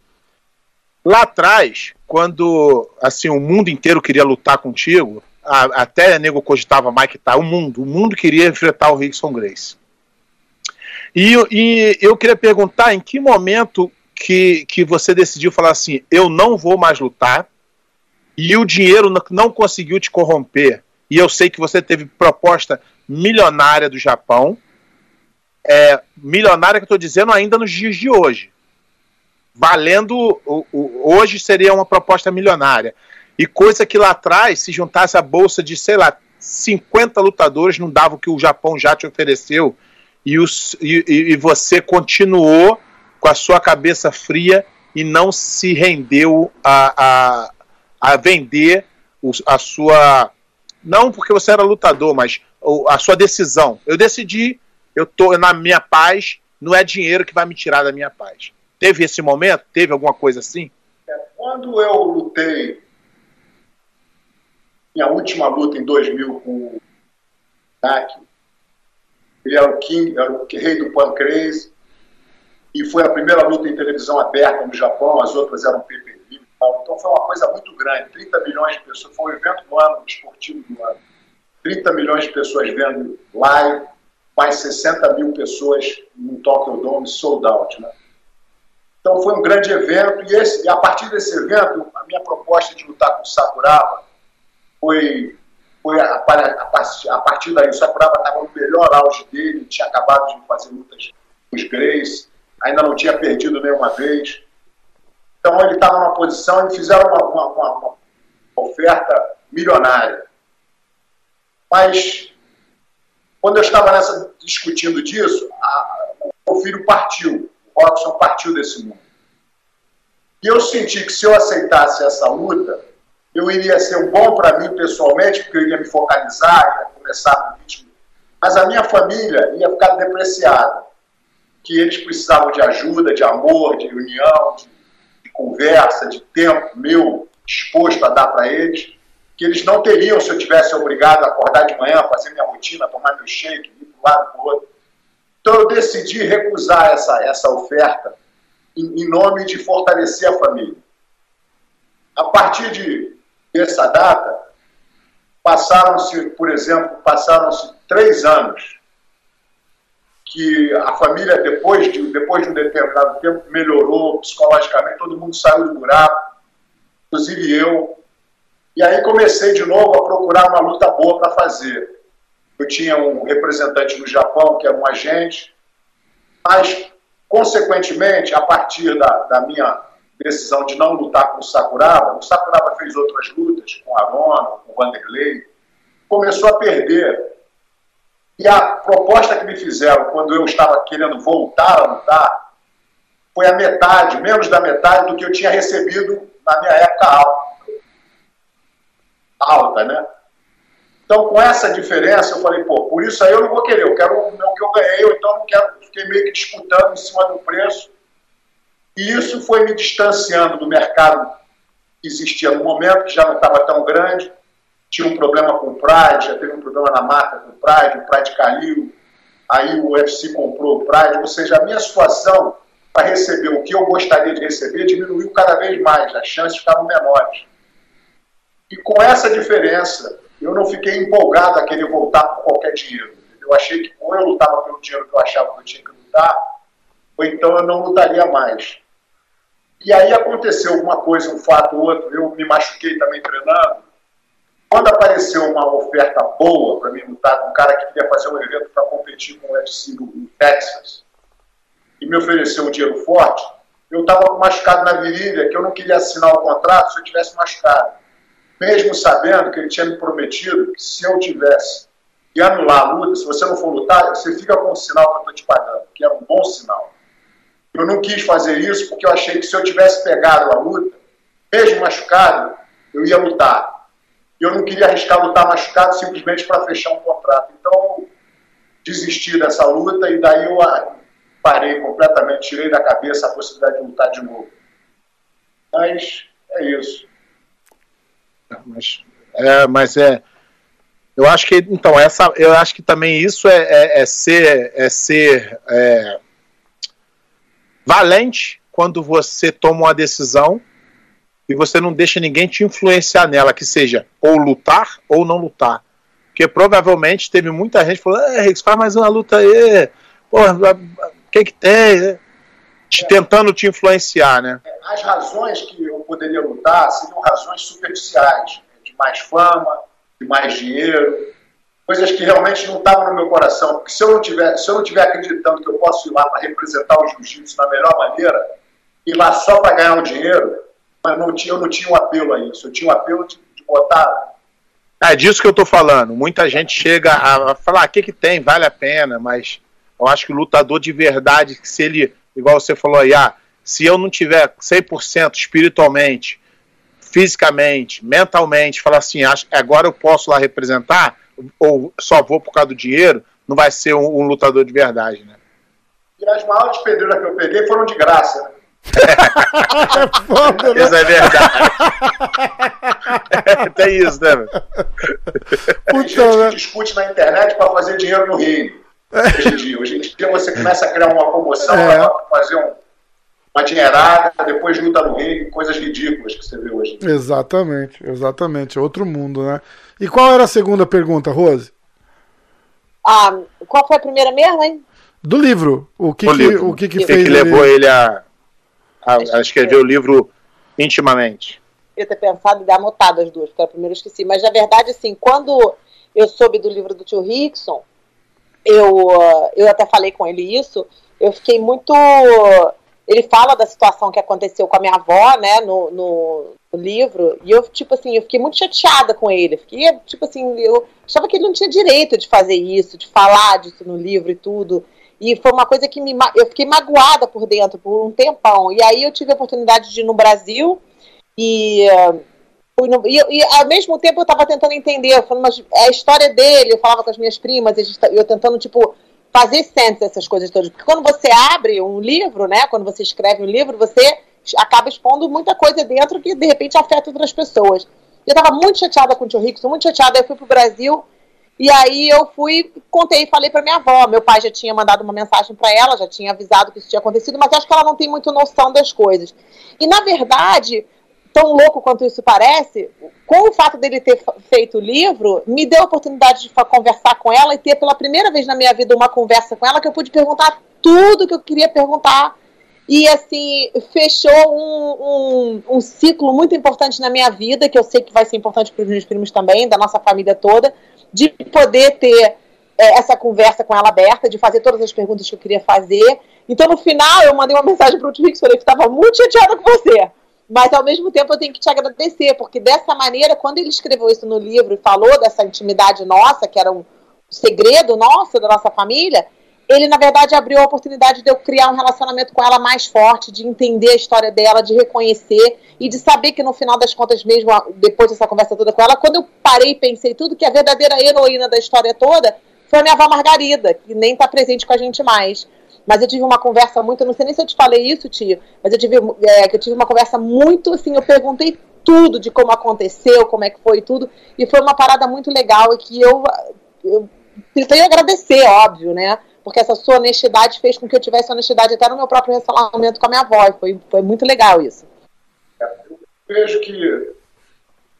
Lá atrás, quando assim o mundo inteiro queria lutar contigo, a, até nego cogitava Mike tá, o mundo, o mundo queria enfrentar o Rickson Grace. E, e eu queria perguntar em que momento que, que você decidiu falar assim: eu não vou mais lutar, e o dinheiro não conseguiu te corromper, e eu sei que você teve proposta milionária do Japão, é, milionária que eu estou dizendo ainda nos dias de hoje. Valendo, o, o, hoje seria uma proposta milionária. E coisa que lá atrás, se juntasse a bolsa de, sei lá, 50 lutadores, não dava o que o Japão já te ofereceu. E, os, e, e você continuou com a sua cabeça fria e não se rendeu a, a, a vender a sua. Não porque você era lutador, mas a sua decisão. Eu decidi, eu tô na minha paz, não é dinheiro que vai me tirar da minha paz. Teve esse momento? Teve alguma coisa assim? É, quando eu lutei, minha última luta em 2000 com o Taki, ele era o King, era o rei do pancreas, e foi a primeira luta em televisão aberta no Japão, as outras eram pay-per-view Então foi uma coisa muito grande, 30 milhões de pessoas, foi o evento do ano, esportivo do ano. 30 milhões de pessoas vendo live, mais 60 mil pessoas no Tokyo Dome sold out, né? Então foi um grande evento e, esse, e a partir desse evento, a minha proposta de lutar com o Sakuraba foi, foi a, a, a partir daí, o Sakuraba estava no melhor auge dele, tinha acabado de fazer lutas com os Grace, ainda não tinha perdido nenhuma vez. Então ele estava numa posição e fizeram uma, uma, uma, uma, oferta milionária. Mas quando eu estava nessa discutindo disso, a, o filho partiu, Robson partiu desse mundo. E eu senti que se eu aceitasse essa luta, eu iria ser bom para mim pessoalmente, porque eu iria me focalizar, ia começar no ritmo. Mas a minha família ia ficar depreciada que eles precisavam de ajuda, de amor, de união, de, de conversa, de tempo meu disposto a dar para eles, que eles não teriam se eu tivesse obrigado a acordar de manhã, fazer minha rotina, tomar meu shake, ir para um lado para o outro. Então eu decidi recusar essa, essa oferta em, em nome de fortalecer a família. A partir de, dessa data, passaram-se, por exemplo, passaram-se três anos que a família, depois de, depois de um determinado tempo, melhorou psicologicamente, todo mundo saiu do buraco, inclusive eu. E aí comecei de novo a procurar uma luta boa para fazer. Eu tinha um representante no Japão, que era um agente, mas, consequentemente, a partir da, da minha decisão de não lutar com o Sakuraba, o Sakuraba fez outras lutas com Arona, com Vanderlei, começou a perder e a proposta que me fizeram quando eu estava querendo voltar a lutar foi a metade, menos da metade do que eu tinha recebido na minha época alta. Alta, né? Então, com essa diferença, eu falei, pô, por isso aí eu não vou querer, eu quero o que eu ganhei, ou então não quero, fiquei meio que disputando em cima do preço. E isso foi me distanciando do mercado que existia no momento, que já não estava tão grande tinha um problema com o Pride, já teve um problema na marca com o Pride, o Pride caiu, aí o UFC comprou o Pride, ou seja, a minha situação para receber o que eu gostaria de receber diminuiu cada vez mais, as chances ficavam menores. E com essa diferença, eu não fiquei empolgado a querer voltar por qualquer dinheiro. Eu achei que ou eu lutava pelo dinheiro que eu achava que eu tinha que lutar, ou então eu não lutaria mais. E aí aconteceu alguma coisa, um fato ou outro, eu me machuquei também treinando, quando apareceu uma oferta boa para mim lutar com um cara que queria fazer um evento para competir com o UFC no Texas e me ofereceu um dinheiro forte, eu estava machucado na virilha, que eu não queria assinar o contrato se eu tivesse machucado. Mesmo sabendo que ele tinha me prometido que se eu tivesse que anular a luta, se você não for lutar, você fica com o sinal que eu estou te pagando, que era um bom sinal. Eu não quis fazer isso porque eu achei que se eu tivesse pegado a luta, mesmo machucado, eu ia lutar. Eu não queria arriscar lutar machucado simplesmente para fechar um contrato. Então, desisti dessa luta e daí eu parei completamente, tirei da cabeça a possibilidade de lutar de novo. Mas é isso. Mas é, mas é eu acho que então essa eu acho que também isso é, é, é ser é ser é, valente quando você toma uma decisão e você não deixa ninguém te influenciar nela, que seja ou lutar ou não lutar. Porque provavelmente teve muita gente falando, é, faz mais uma luta aí, porra, o que que tem? Te, tentando te influenciar, né? As razões que eu poderia lutar seriam razões superficiais, de mais fama, de mais dinheiro, coisas que realmente não estavam no meu coração. Porque se eu não tiver, se eu não tiver acreditando que eu posso ir lá para representar o jiu-jitsu da melhor maneira, ir lá só para ganhar o dinheiro, mas não tinha, eu não tinha um apelo a isso. Eu tinha um apelo de, de botar. É disso que eu estou falando. Muita gente chega a falar: o ah, que, que tem, vale a pena, mas eu acho que o lutador de verdade, que se ele, igual você falou aí, ah, se eu não tiver 100% espiritualmente, fisicamente, mentalmente, falar assim, acho, agora eu posso lá representar, ou só vou por causa do dinheiro, não vai ser um, um lutador de verdade, né? E as maiores pedreiras que eu peguei foram de graça, né? Foda, né? Isso é verdade. Tem isso, né? Tem gente né? que discute na internet para fazer dinheiro no Rio. Hoje em dia. Hoje em dia você começa a criar uma promoção é. para fazer um, uma dinheirada, depois luta no ringue, coisas ridículas que você vê hoje. Exatamente, exatamente. Outro mundo, né? E qual era a segunda pergunta, Rose? Ah, qual foi a primeira mesmo, hein? Do livro. O que, o que, livro. O que, que, que fez que levou ele a, a, a escrever o livro intimamente? Eu ia ter pensado em dar anotado as duas, porque a primeira eu esqueci. Mas, na verdade, assim, quando eu soube do livro do tio Rickson, eu, eu até falei com ele isso, eu fiquei muito ele fala da situação que aconteceu com a minha avó, né, no, no, no, livro, e eu, tipo assim, eu fiquei muito chateada com ele. Fiquei, tipo assim, eu achava que ele não tinha direito de fazer isso, de falar disso no livro e tudo. E foi uma coisa que me, eu fiquei magoada por dentro por um tempão. E aí eu tive a oportunidade de ir no Brasil e. No, e, e, ao mesmo tempo eu estava tentando entender, mas é a história dele, eu falava com as minhas primas, eu tentando, tipo, fazer senso dessas coisas todas. Porque quando você abre um livro, né? Quando você escreve um livro, você acaba expondo muita coisa dentro que de repente afeta outras pessoas. Eu estava muito chateada com o tio Rickson, muito chateada. Eu fui pro Brasil e aí eu fui, contei e falei para minha avó. Meu pai já tinha mandado uma mensagem para ela, já tinha avisado que isso tinha acontecido, mas acho que ela não tem muito noção das coisas. E na verdade, tão louco quanto isso parece, com o fato dele ter feito o livro, me deu a oportunidade de conversar com ela e ter pela primeira vez na minha vida uma conversa com ela que eu pude perguntar tudo que eu queria perguntar. E assim, fechou um, um, um ciclo muito importante na minha vida, que eu sei que vai ser importante para os meus primos também, da nossa família toda, de poder ter é, essa conversa com ela aberta, de fazer todas as perguntas que eu queria fazer. Então, no final, eu mandei uma mensagem para o Twix, falei que estava muito chateada com você mas ao mesmo tempo eu tenho que te agradecer, porque dessa maneira, quando ele escreveu isso no livro e falou dessa intimidade nossa, que era um segredo nosso, da nossa família, ele na verdade abriu a oportunidade de eu criar um relacionamento com ela mais forte, de entender a história dela, de reconhecer e de saber que no final das contas, mesmo depois dessa conversa toda com ela, quando eu parei e pensei tudo, que a verdadeira heroína da história toda foi a minha avó Margarida, que nem está presente com a gente mais. Mas eu tive uma conversa muito, não sei nem se eu te falei isso, tio, mas eu tive, é, eu tive uma conversa muito assim, eu perguntei tudo de como aconteceu, como é que foi tudo, e foi uma parada muito legal e que eu, eu tentei agradecer, óbvio, né? Porque essa sua honestidade fez com que eu tivesse honestidade até no meu próprio relacionamento com a minha avó, foi, foi muito legal isso. Eu vejo que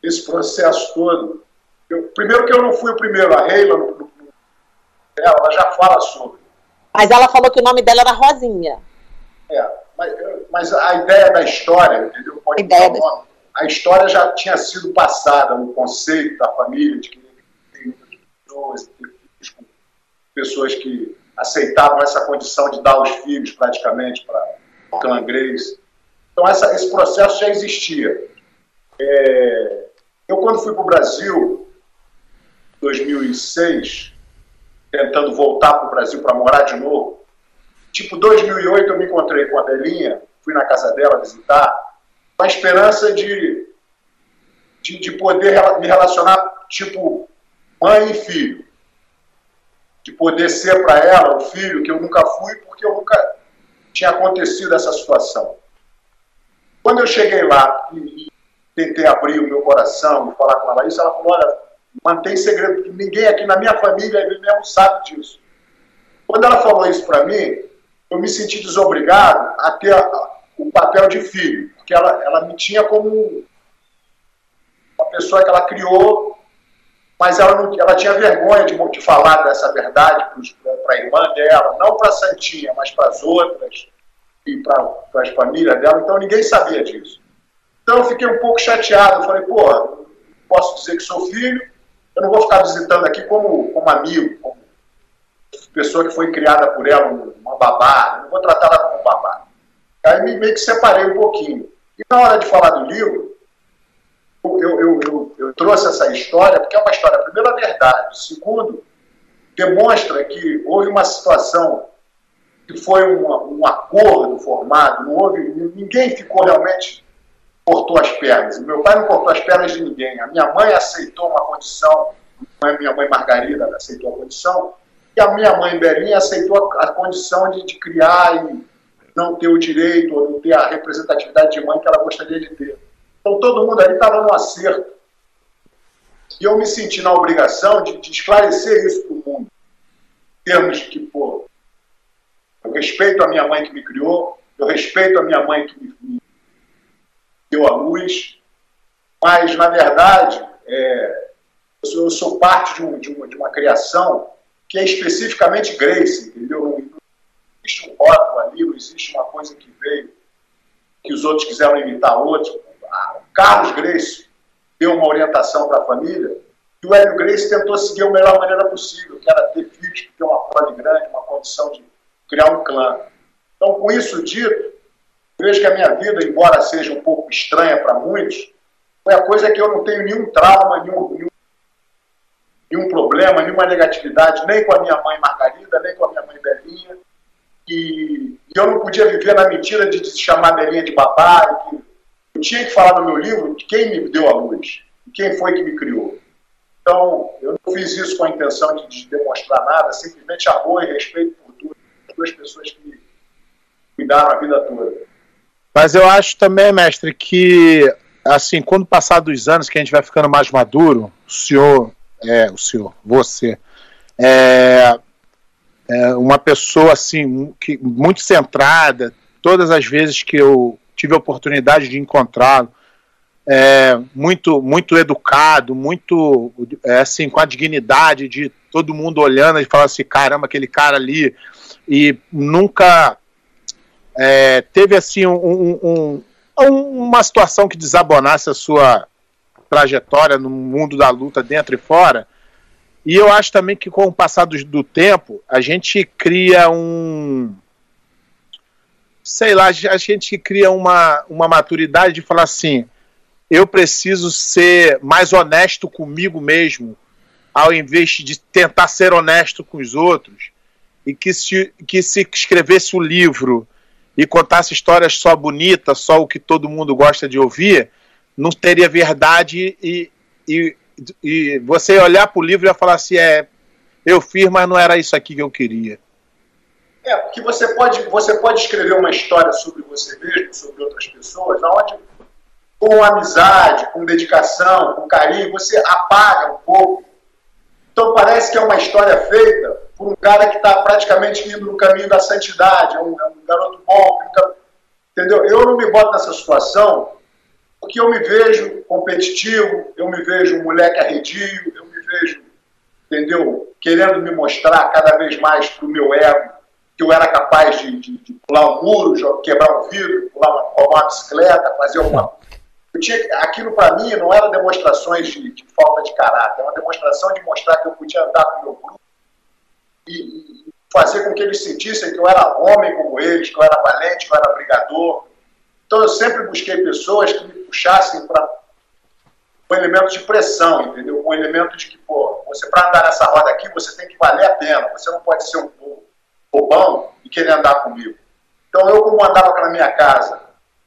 esse processo todo, eu, primeiro que eu não fui o primeiro, a Reila, ela já fala sobre mas ela falou que o nome dela era Rosinha. É, mas, mas a ideia da história, entendeu? Pode a, ideia da... a história já tinha sido passada no conceito da família, de que tem muitas pessoas, pessoas que aceitavam essa condição de dar os filhos praticamente para Grace. Então essa, esse processo já existia. É, eu quando fui para o Brasil, em 2006, tentando voltar para o Brasil para morar de novo, tipo 2008 eu me encontrei com a Belinha, fui na casa dela visitar, com a esperança de, de, de poder me relacionar tipo mãe e filho. De poder ser para ela o filho que eu nunca fui, porque eu nunca tinha acontecido essa situação. Quando eu cheguei lá e, e tentei abrir o meu coração e falar com ela isso, ela falou: olha, mantém segredo, porque ninguém aqui na minha família mesmo sabe disso. Quando ela falou isso para mim, eu me senti desobrigado a ter o papel de filho, porque ela, ela me tinha como uma pessoa que ela criou, mas ela, não, ela tinha vergonha de, de falar dessa verdade para a irmã dela, não para a Santinha, mas para as outras e para as famílias dela, então ninguém sabia disso. Então eu fiquei um pouco chateado, falei, pô, posso dizer que sou filho, eu não vou ficar visitando aqui como, como amigo, como pessoa que foi criada por ela, uma babá, não vou tratar ela como babá. Aí me, meio que separei um pouquinho. E na hora de falar do livro, eu, eu, eu, eu trouxe essa história, porque é uma história, primeiro, a verdade. Segundo, demonstra que houve uma situação que foi um, um acordo formado, não houve, ninguém ficou realmente cortou as pernas. Meu pai não cortou as pernas de ninguém. A minha mãe aceitou uma condição, minha mãe Margarida aceitou a condição, e a minha mãe Belinha aceitou a, condição de, de, criar e não ter o direito ou não ter a representatividade de mãe que ela gostaria de ter. Então todo mundo ali estava no acerto. E eu me senti na obrigação de, de esclarecer isso para o mundo. Em termos de que, pô, eu respeito a minha mãe que me criou, eu respeito a minha mãe que me deu a luz, mas, na verdade, é, eu, sou, eu, sou, parte de, um, de, uma, de, uma, criação que é especificamente Grace, entendeu? Não existe um rótulo ali, não existe uma coisa que veio, que os outros quiseram imitar outros. O Carlos Grace deu uma orientação para a família e o Hélio Grace tentou seguir a melhor maneira possível, que era ter filhos, ter uma prole grande, uma condição de criar um clã. Então, com isso dito, vejo que a minha vida, embora seja um pouco estranha para muitos, foi a coisa que eu não tenho nenhum trauma, nenhum, nenhum, nenhum, problema, nenhuma negatividade, nem com a minha mãe Margarida, nem com a minha mãe Belinha. E, e eu não podia viver na mentira de, de chamar Belinha de babá. Eu tinha que falar no meu livro de quem me deu a luz, quem foi que me criou. Então, eu não fiz isso com a intenção de, de demonstrar nada, simplesmente amor e respeito por duas pessoas que cuidaram a vida toda. Mas eu acho também, mestre, que assim, quando passar dos anos que a gente vai ficando mais maduro, o senhor, é, o senhor, você, é, é uma pessoa assim, que, muito centrada, todas as vezes que eu tive a oportunidade de encontrá-lo, é, muito, muito educado, muito é, assim, com a dignidade de todo mundo olhando e falar assim, caramba, aquele cara ali, e nunca é, teve assim um, um, um, uma situação que desabonasse a sua trajetória no mundo da luta dentro e fora. E eu acho também que com o passar do, do tempo, a gente cria um. Sei lá, a gente cria uma, uma maturidade de falar assim: eu preciso ser mais honesto comigo mesmo, ao invés de tentar ser honesto com os outros. E que se, que se escrevesse o um livro e contasse histórias só bonitas, só o que todo mundo gosta de ouvir, não teria verdade e, e, e você olhar para o livro e falar assim, é, eu fiz, mas não era isso aqui que eu queria. É, porque você pode, você pode escrever uma história sobre você mesmo, sobre outras pessoas, onde com amizade, com dedicação, com carinho, você apaga um pouco. Então parece que é uma história feita por um cara que está praticamente indo no caminho da santidade, é um, é um garoto bom, entendeu? Eu não me boto nessa situação porque eu me vejo competitivo, eu me vejo um moleque arredio, eu me vejo, entendeu? Querendo me mostrar cada vez mais para o meu ego que eu era capaz de, de, de, pular um muro, quebrar um vidro, pular uma, uma bicicleta, fazer alguma eu tinha, aquilo para mim não era demonstrações de, de, falta de caráter, era uma demonstração de mostrar que eu podia andar com o meu grupo e, fazer com que eles sentissem que eu era homem como eles, que eu era valente, que eu era brigador. Então eu sempre busquei pessoas que me puxassem para um elemento de pressão, entendeu? Um elemento de que, pô, você para andar nessa roda aqui, você tem que valer a pena, você não pode ser um bobão e querer andar comigo. Então, eu, como andava na minha casa,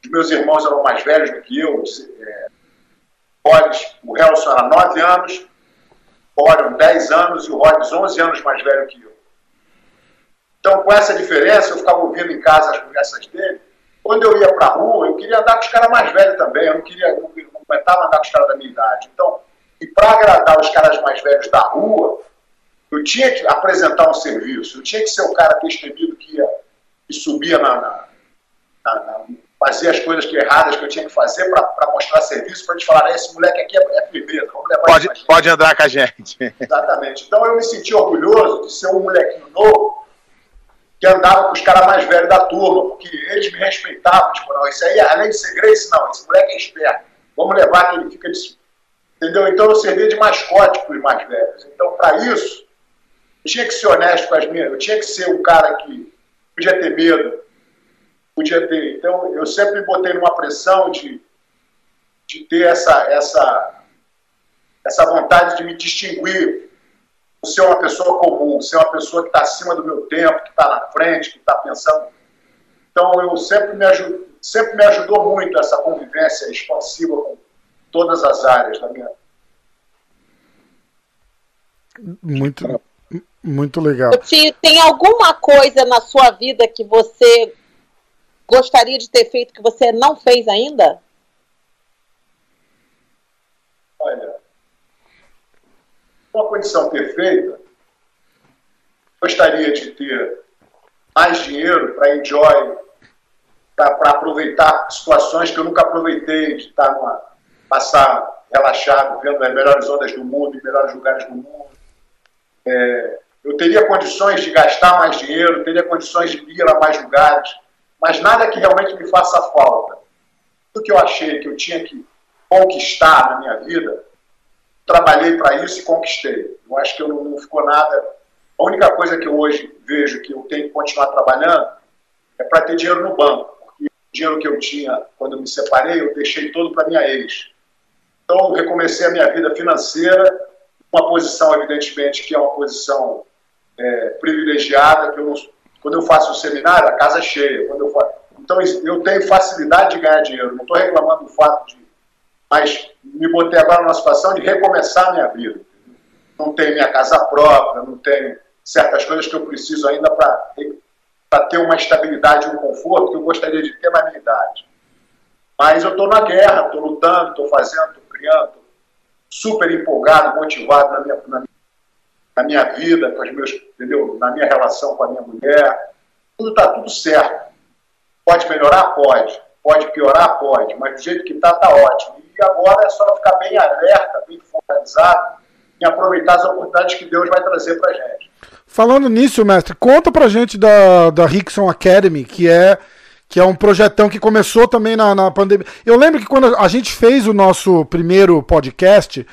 os meus irmãos eram mais velhos do que eu, é, o Helson era 9 anos, Orion 10 anos e o Rhodes 11 anos mais velho que eu. Então, com essa diferença, eu ficava ouvindo em casa as conversas dele. Quando eu ia para a rua, eu queria andar com os caras mais velhos também, eu não queria, não, não aguentava andar com os caras da minha idade. Então, e para agradar os caras mais velhos da rua, eu tinha que apresentar um serviço, eu tinha que ser o cara destemido que ia e subia na, na, na, na fazia as coisas que erradas que eu tinha que fazer para mostrar serviço, para eles falarem, esse moleque aqui é, é firmeza, vamos levar pode, pode andar com a gente. Exatamente. Então eu me senti orgulhoso de ser um molequinho novo que andava com os caras mais velhos da turma, porque eles me respeitavam, tipo, não, isso aí, além de ser Grace, não, esse moleque é esperto, vamos levar que ele fica de... Entendeu? Então eu servia de mascote para os mais velhos. Então, para isso, eu tinha que ser honesto com as minhas, eu tinha que ser um cara que podia ter medo, podia ter. Então, eu sempre botei numa pressão de, de ter essa, essa, essa vontade de me distinguir, ser uma pessoa comum, ser uma pessoa que está acima do meu tempo, que está na frente, que está pensando. Então, eu sempre me, ajud, sempre me ajudou muito essa convivência expansiva com todas as áreas da minha muito muito legal. Tem alguma coisa na sua vida que você gostaria de ter feito que você não fez ainda? Olha, uma condição perfeita, gostaria de ter mais dinheiro para enjoy, para aproveitar situações que eu nunca aproveitei, de estar numa, passar relaxado, vendo as melhores ondas do mundo, os melhores lugares do mundo. É, eu teria condições de gastar mais dinheiro, teria condições de ir a mais lugares, mas nada que realmente me faça falta. Tudo que eu achei que eu tinha que conquistar na minha vida, trabalhei para isso e conquistei. Eu acho que eu não, não ficou nada. A única coisa que eu hoje vejo que eu tenho que continuar trabalhando é para ter dinheiro no banco. Porque o dinheiro que eu tinha quando eu me separei, eu deixei todo para minha ex. Então, eu recomecei a minha vida financeira, uma posição, evidentemente, que é uma posição é, privilegiada, que eu não, quando eu faço um seminário, a casa é cheia. Quando eu faço, então, eu tenho facilidade de ganhar dinheiro. Não estou reclamando do fato de. Mas me botei agora numa situação de recomeçar a minha vida. Não tenho minha casa própria, não tenho certas coisas que eu preciso ainda para ter uma estabilidade um conforto que eu gostaria de ter na minha idade. Mas eu estou na guerra, estou lutando, estou fazendo, estou criando, super empolgado, motivado na minha, na na minha vida, com os meus, entendeu? Na minha relação com a minha mulher. Tudo está tudo certo. Pode melhorar? Pode. Pode piorar? Pode. Mas do jeito que está, está ótimo. E agora é só ficar bem alerta, bem focalizado e aproveitar as oportunidades que Deus vai trazer para gente. Falando nisso, mestre, conta pra gente da, da Rickson Academy, que é que é um projetão que começou também na, na pandemia. Eu lembro que quando a gente fez o nosso primeiro podcast,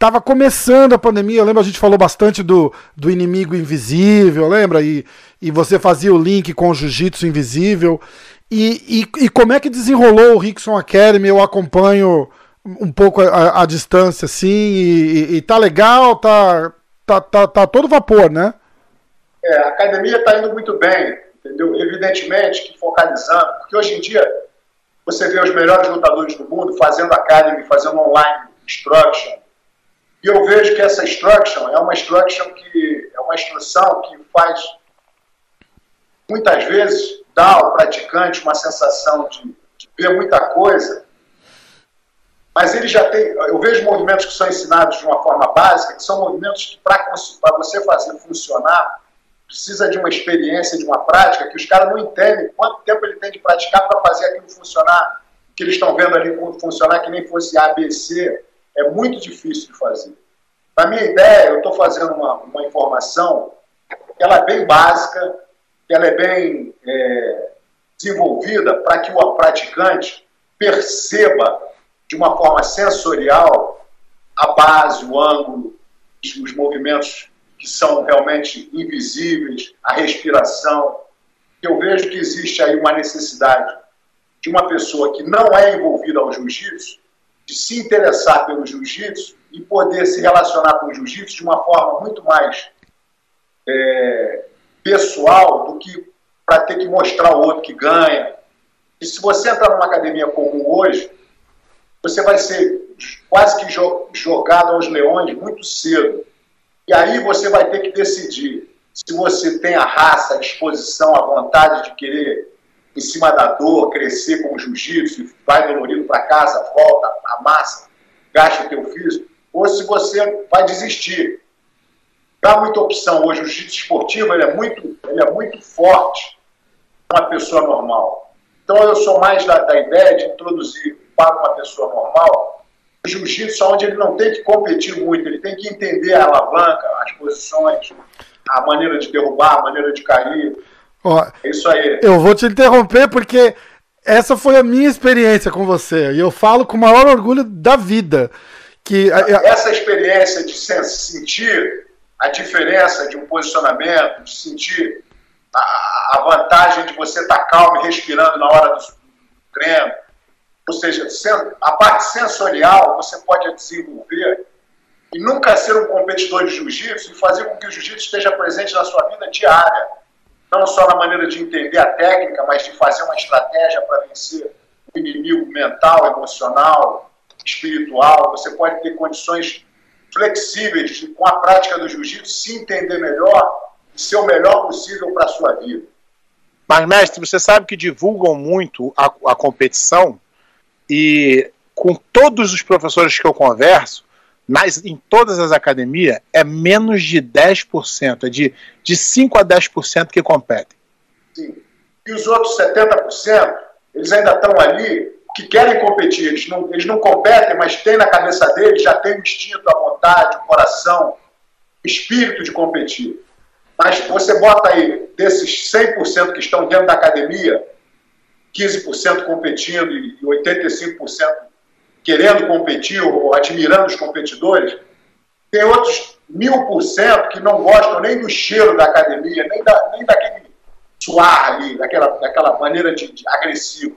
Tava começando a pandemia, eu lembro a gente falou bastante do, do inimigo invisível, lembra? E, e você fazia o link com o jiu-jitsu invisível. E, e, e, como é que desenrolou o Rickson Academy? Eu acompanho um pouco a, a distância, assim, e, e, tá legal, tá, tá, tá, tá todo vapor, né? É, a academia está indo muito bem, entendeu? Evidentemente que focalizando, porque hoje em dia você vê os melhores lutadores do mundo fazendo academy, fazendo online instruction, e eu vejo que essa instruction é uma instruction que é uma instrução que faz muitas vezes dá ao praticante uma sensação de, de ver muita coisa, mas ele já tem. Eu vejo movimentos que são ensinados de uma forma básica, que são movimentos que para você fazer funcionar precisa de uma experiência, de uma prática que os caras não entendem quanto tempo ele tem de praticar para fazer aquilo funcionar, que eles estão vendo ali funcionar que nem fosse ABC é muito difícil de fazer. Na minha ideia, eu estou fazendo uma, uma informação que ela é bem básica, que ela é bem é, desenvolvida para que o praticante perceba de uma forma sensorial a base, o ângulo, os movimentos que são realmente invisíveis, a respiração. Eu vejo que existe aí uma necessidade de uma pessoa que não é envolvida ao jiu-jitsu de se interessar pelo jiu-jitsu e poder se relacionar com o jiu-jitsu de uma forma muito mais é, pessoal do que para ter que mostrar ao outro que ganha. E se você entrar numa academia comum hoje, você vai ser quase que jogado aos leões muito cedo. E aí você vai ter que decidir se você tem a raça, a disposição, a vontade de querer, em cima da dor, crescer com o jiu-jitsu, vai dolorido para casa, volta, amassa, gasta o teu físico, ou se você vai desistir. Dá muita opção hoje. O jiu-jitsu esportivo ele é, muito, ele é muito forte para uma pessoa normal. Então eu sou mais da, da ideia de introduzir para uma pessoa normal o jiu-jitsu onde ele não tem que competir muito, ele tem que entender a alavanca, as posições, a maneira de derrubar, a maneira de cair. Ó, é isso aí. Eu vou te interromper porque essa foi a minha experiência com você e eu falo com o maior orgulho da vida. Que essa experiência de sentir a diferença de um posicionamento, de sentir a, a vantagem de você estar calmo e respirando na hora do treino, ou seja, a parte sensorial você pode desenvolver e nunca ser um competidor de jiu-jitsu e fazer com que o jiu-jitsu esteja presente na sua vida diária. Não só na maneira de entender a técnica, mas de fazer uma estratégia para vencer o inimigo mental, emocional, espiritual. Você pode ter condições flexíveis de, com a prática do jiu-jitsu, se entender melhor e ser o melhor possível para a sua vida. Mas, mestre, você sabe que divulgam muito a, a competição e com todos os professores que eu converso, nas, em todas as academias, é menos de 10%, é de, de 5% a 10% que competem. Sim. E os outros 70%, eles ainda estão ali que querem competir. Eles não, eles não competem, mas tem na cabeça deles, já tem o instinto, a vontade, o coração, o espírito de competir. Mas você bota aí, desses 100% que estão dentro da academia, 15% competindo e 85% querendo competir ou admirando os competidores, tem outros mil por cento que não gostam nem do cheiro da academia, nem, da, nem daquele suar ali, daquela, daquela maneira de, de agressivo.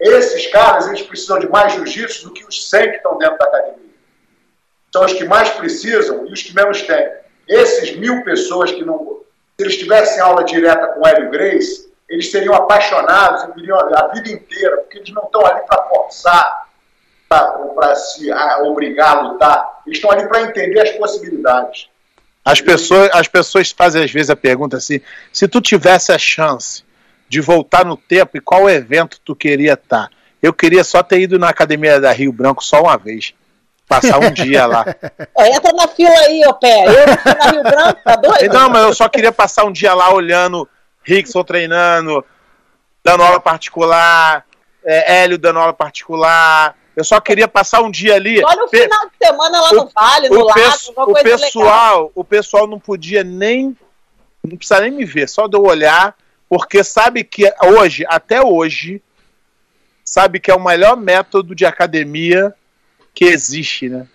Esses caras, eles precisam de mais jiu-jitsu do que os 100 que estão dentro da academia. São os que mais precisam e os que menos têm. Esses mil pessoas que não... Se eles tivessem aula direta com Hélio Grace, eles seriam apaixonados e viriam a vida inteira, porque eles não estão ali para forçar, para se obrigar a lutar. Eles estão ali para entender as possibilidades. As pessoas, as pessoas fazem às vezes a pergunta assim: se tu tivesse a chance de voltar no tempo e qual evento tu queria estar? Eu queria só ter ido na academia da Rio Branco só uma vez. Passar um dia lá. É, entra na fila aí, ô pé. Eu na Rio Branco, tá doido? Não, mas eu só queria passar um dia lá olhando Rickson treinando, dando aula particular, é, Hélio dando aula particular. Eu só queria passar um dia ali. Olha o final de semana lá no Vale, no lago, o pessoal, legal. O pessoal não podia nem. Não precisa nem me ver, só de eu olhar, porque sabe que hoje, até hoje, sabe que é o melhor método de academia que existe, né?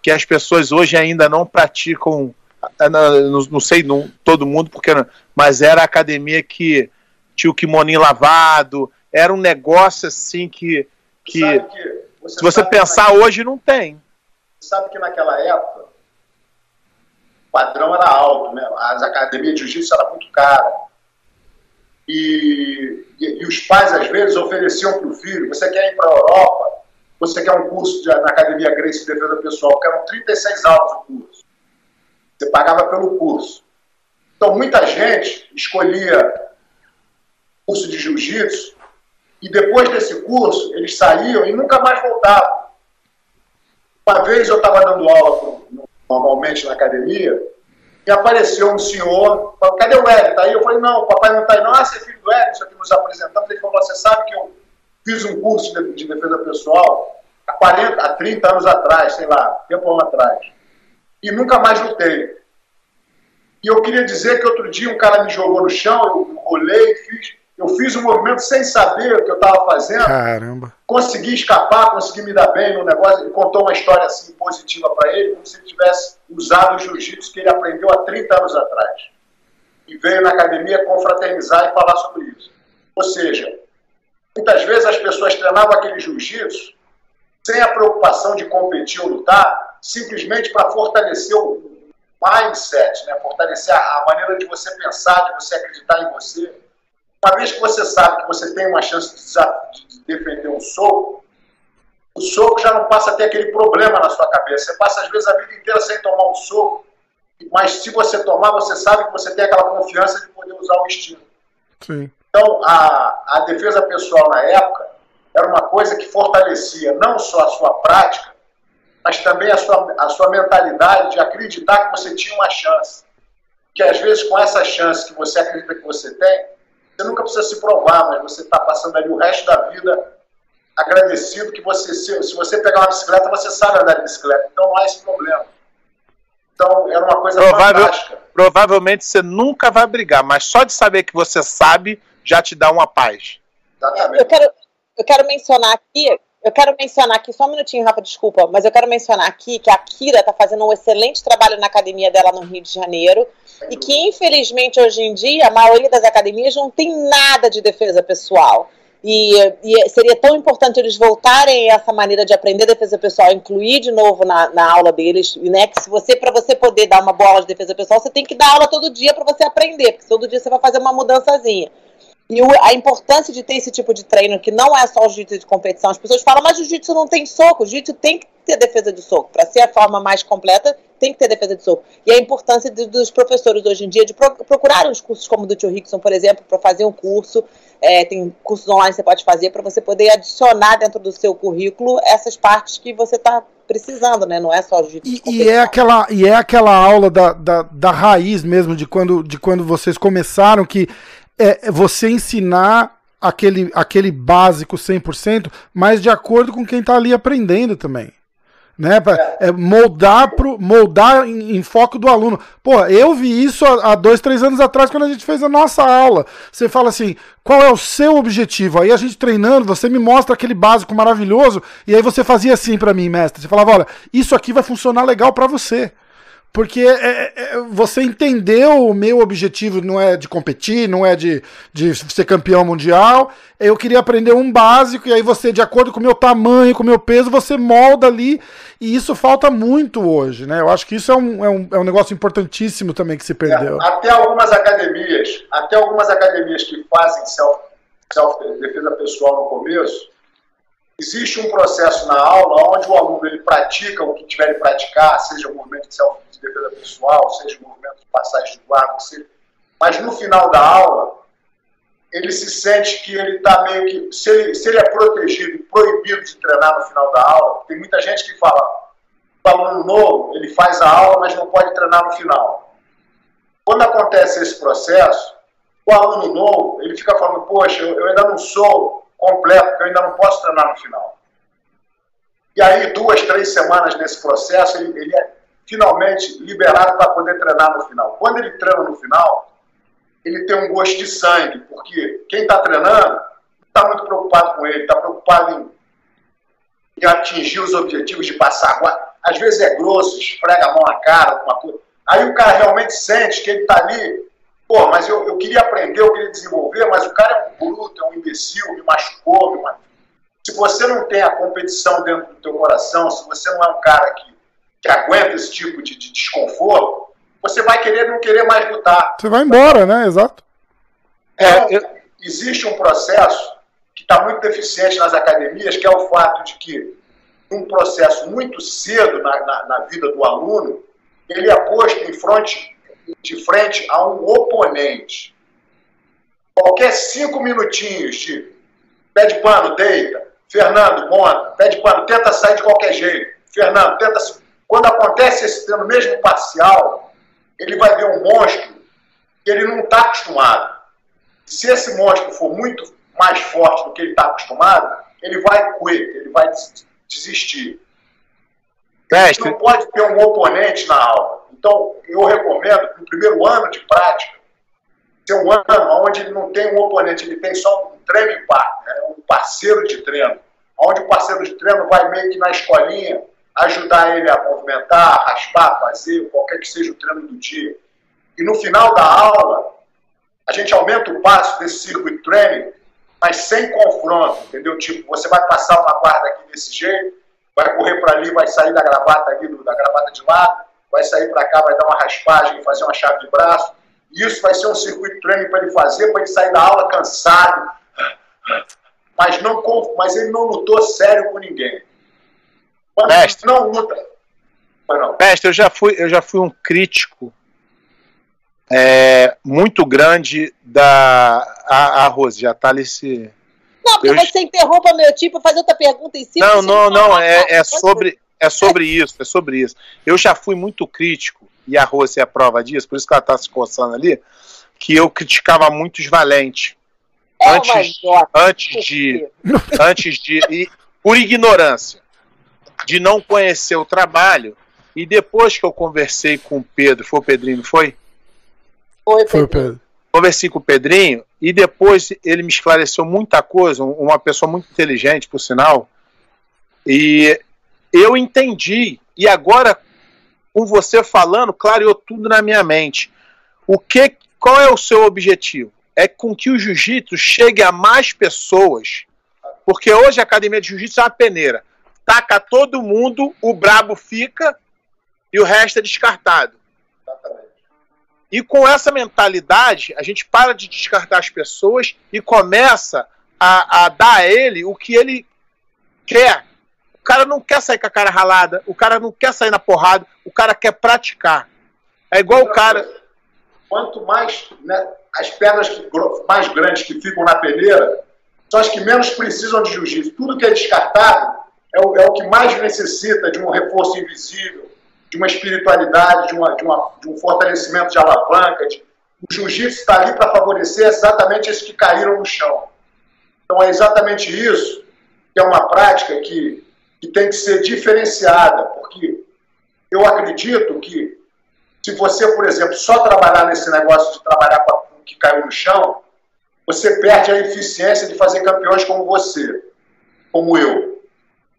Que as pessoas hoje ainda não praticam não, não sei não, todo mundo, porque mas era a academia que tinha o kimoninho lavado, era um negócio assim que, que, que você se você pensar hoje não tem. Sabe que naquela época o padrão era alto, né? As academias de jiu-jitsu eram muito caras. E, e, e, os pais, às vezes, ofereciam para o filho: você quer ir para a Europa? Você quer um curso de, na Academia Grace de Defesa Pessoal? Que eram 36 aulas o curso. Você pagava pelo curso. Então, muita gente escolhia curso de jiu-jitsu e depois desse curso eles saíam e nunca mais voltavam. Uma vez eu estava dando aula normalmente na academia e apareceu um senhor, falou, cadê o Hélio? Tá aí? Eu falei, não, o papai não está aí. Não, ah, você é filho do Hélio, isso aqui nos apresentamos. Ele falou, você sabe que eu fiz um curso de, de defesa pessoal há 40, há 30 anos atrás, sei lá, tempo atrás e nunca mais lutei. E eu queria dizer que outro dia um cara me jogou no chão, eu rolei, fiz, eu fiz um movimento sem saber o que eu estava fazendo. Caramba. Consegui escapar, consegui me dar bem no negócio. Ele contou uma história assim positiva para ele, como se ele tivesse usado o jiu-jitsu que ele aprendeu há 30 anos atrás. E veio na academia confraternizar e falar sobre isso. Ou seja, muitas vezes as pessoas treinavam aquele jiu-jitsu sem a preocupação de competir ou lutar, simplesmente para fortalecer uma mindset, né? fortalecer a maneira de você pensar, de você acreditar em você. Uma vez que você sabe que você tem uma chance de defender um soco, o soco já não passa a ter aquele problema na sua cabeça. Você passa, às vezes, a vida inteira sem tomar um soco, mas se você tomar, você sabe que você tem aquela confiança de poder usar o estilo. Sim. Então, a, a defesa pessoal na época era uma coisa que fortalecia não só a sua prática, mas também a sua, a sua mentalidade de acreditar que você tinha uma chance. Que às vezes, com essa chance que você acredita que você tem, você nunca precisa se provar, mas você está passando ali o resto da vida agradecido que você, se, se você pegar uma bicicleta, você sabe andar de bicicleta. Então não há esse problema. Então era uma coisa Provável, fantástica. Provavelmente você nunca vai brigar, mas só de saber que você sabe já te dá uma paz. Exatamente. Eu quero, eu quero mencionar aqui, eu quero mencionar aqui, só um minutinho, Rafa, desculpa, mas eu quero mencionar aqui que a Kira está fazendo um excelente trabalho na academia dela no Rio de Janeiro e que, infelizmente, hoje em dia, a maioria das academias não tem nada de defesa pessoal. E, e, seria tão importante eles voltarem a essa maneira de aprender defesa pessoal, incluir de novo na, na aula deles, né? Que se você, para você poder dar uma boa aula de defesa pessoal, você tem que dar aula todo dia para você aprender, porque todo dia você vai fazer uma mudançazinha. E a importância de ter esse tipo de treino, que não é só o jiu-jitsu de competição. As pessoas falam, mas o jiu-jitsu não tem soco. O jiu-jitsu tem que ter defesa de soco. Para ser a forma mais completa, tem que ter defesa de soco. E a importância de, dos professores hoje em dia de pro, procurarem os cursos como o do Tio Rickson, por exemplo, para fazer um curso. É, tem cursos online que você pode fazer para você poder adicionar dentro do seu currículo essas partes que você está precisando, né? Não é só jiu-jitsu. E, e, é aquela, e é aquela aula da, da, da raiz mesmo, de quando, de quando vocês começaram, que é, é você ensinar aquele, aquele básico 100%, mas de acordo com quem está ali aprendendo também. Né, é, moldar, pro, moldar em, em, foco do aluno. Pô, eu vi isso há, há, dois, três anos atrás, quando a gente fez a nossa aula. Você fala assim: qual é o seu objetivo? Aí a gente treinando, você me mostra aquele básico maravilhoso, e aí você fazia assim para mim, mestre. Você falava: olha, isso aqui vai funcionar legal para você. Porque é, é, é, você entendeu o meu objetivo, não é de competir, não é de, de ser campeão mundial. Eu queria aprender um básico, e aí você, de acordo com o meu tamanho, com o meu peso, você molda ali. E isso falta muito hoje, né? Eu acho que isso é um, é um, é um negócio importantíssimo também que se perdeu. É, até algumas academias, até algumas academias que fazem self, self defesa pessoal no começo, existe um processo na aula onde o aluno ele pratica o que tiver de praticar, seja o movimento de self defesa pessoal, seja o movimento de passagem de guarda, seja... mas no final da aula, ele se sente que ele está meio que. Se ele, se ele é protegido proibido de treinar no final da aula, tem muita gente que fala, o aluno novo, ele faz a aula, mas não pode treinar no final. Quando acontece esse processo, o aluno novo, ele fica falando, poxa, eu ainda não sou completo, porque eu ainda não posso treinar no final. E aí, duas, três semanas nesse processo, ele, ele é finalmente liberado para poder treinar no final. Quando ele treina no final, ele tem um gosto de sangue, porque quem está treinando não está muito preocupado com ele, está preocupado em, em, atingir os objetivos de passar. Às vezes é grosso, esfrega a mão na cara, alguma coisa. Aí o cara realmente sente que ele está ali, pô, mas eu, eu queria aprender, eu queria desenvolver, mas o cara é um bruto, é um imbecil, me machucou, me machucou. Se você não tem a competição dentro do teu coração, se você não é um cara que que aguenta esse tipo de, de desconforto, você vai querer não querer mais lutar. Você vai embora, né? Exato. É, eu... Existe um processo que está muito deficiente nas academias, que é o fato de que, um processo muito cedo na, na, na vida do aluno, ele é posto em frente, de frente a um oponente. Qualquer cinco minutinhos de pede pano, deita, Fernando, monta, pede pano, tenta sair de qualquer jeito, Fernando, tenta quando acontece esse treino mesmo parcial, ele vai ver um monstro que ele não está acostumado. Se esse monstro for muito mais forte do que ele está acostumado, ele vai quit, ele vai desistir. Teste. Não pode ter um oponente na aula. Então, eu recomendo que no primeiro ano de prática, ter um ano onde ele não tem um oponente, ele tem só um treino par, né? um parceiro de treino. Onde o parceiro de treino vai meio que na escolinha ajudar ele a movimentar, raspar, fazer, qualquer que seja o treino do dia. E no final da aula, a gente aumenta o passo desse circuit training, mas sem confronto, entendeu? Tipo, você vai passar uma guarda aqui desse jeito, vai correr para ali, vai sair da gravata ali, da gravata de lado, vai sair para cá, vai dar uma raspagem, fazer uma chave de braço. Isso vai ser um circuito treino para ele fazer, para ele sair da aula cansado. Mas, não, mas ele não lutou sério com ninguém. Quando Mestre, não luta. Não. Mestre, eu já fui, eu já fui um crítico é, muito grande da. A, a Rose, já tá ali se. Não, porque eu... você interrompa meu tipo fazer outra pergunta em cima. Não, não, não, é, é sobre. É sobre isso, é sobre isso. Eu já fui muito crítico, e a Rose é a prova disso, por isso que ela está se coçando ali, que eu criticava muito os valentes. É antes, antes de. Antes de. E, por ignorância. De não conhecer o trabalho. E depois que eu conversei com o Pedro, foi o Pedrinho, não foi? Foi, Pedro. Foi o Pedro. Conversei com o Pedrinho e depois ele me esclareceu muita coisa, uma pessoa muito inteligente, por sinal. E eu entendi. E agora, com você falando, clareou tudo na minha mente. O que, qual é o seu objetivo? É com que o jiu-jitsu chegue a mais pessoas. Porque hoje a academia de jiu-jitsu é uma peneira. Taca todo mundo, o brabo fica e o resto é descartado. Exatamente. E com essa mentalidade, a gente para de descartar as pessoas e começa a, a dar a ele o que ele quer cara não quer sair com a cara ralada, o cara não quer sair na porrada, o cara quer praticar. É igual o cara. Quanto mais né, as pedras que, mais grandes que ficam na peneira são as que menos precisam de jiu-jitsu. Tudo que é descartado é o, é o, que mais necessita de um reforço invisível, de uma espiritualidade, de, uma, de, uma, de um fortalecimento de alavanca. De... O jiu-jitsu está ali para favorecer exatamente esses que caíram no chão. Então é exatamente isso que é uma prática que que tem que ser diferenciada, porque eu acredito que se você, por exemplo, só trabalhar nesse negócio de trabalhar com o que caiu no chão, você perde a eficiência de fazer campeões como você, como eu.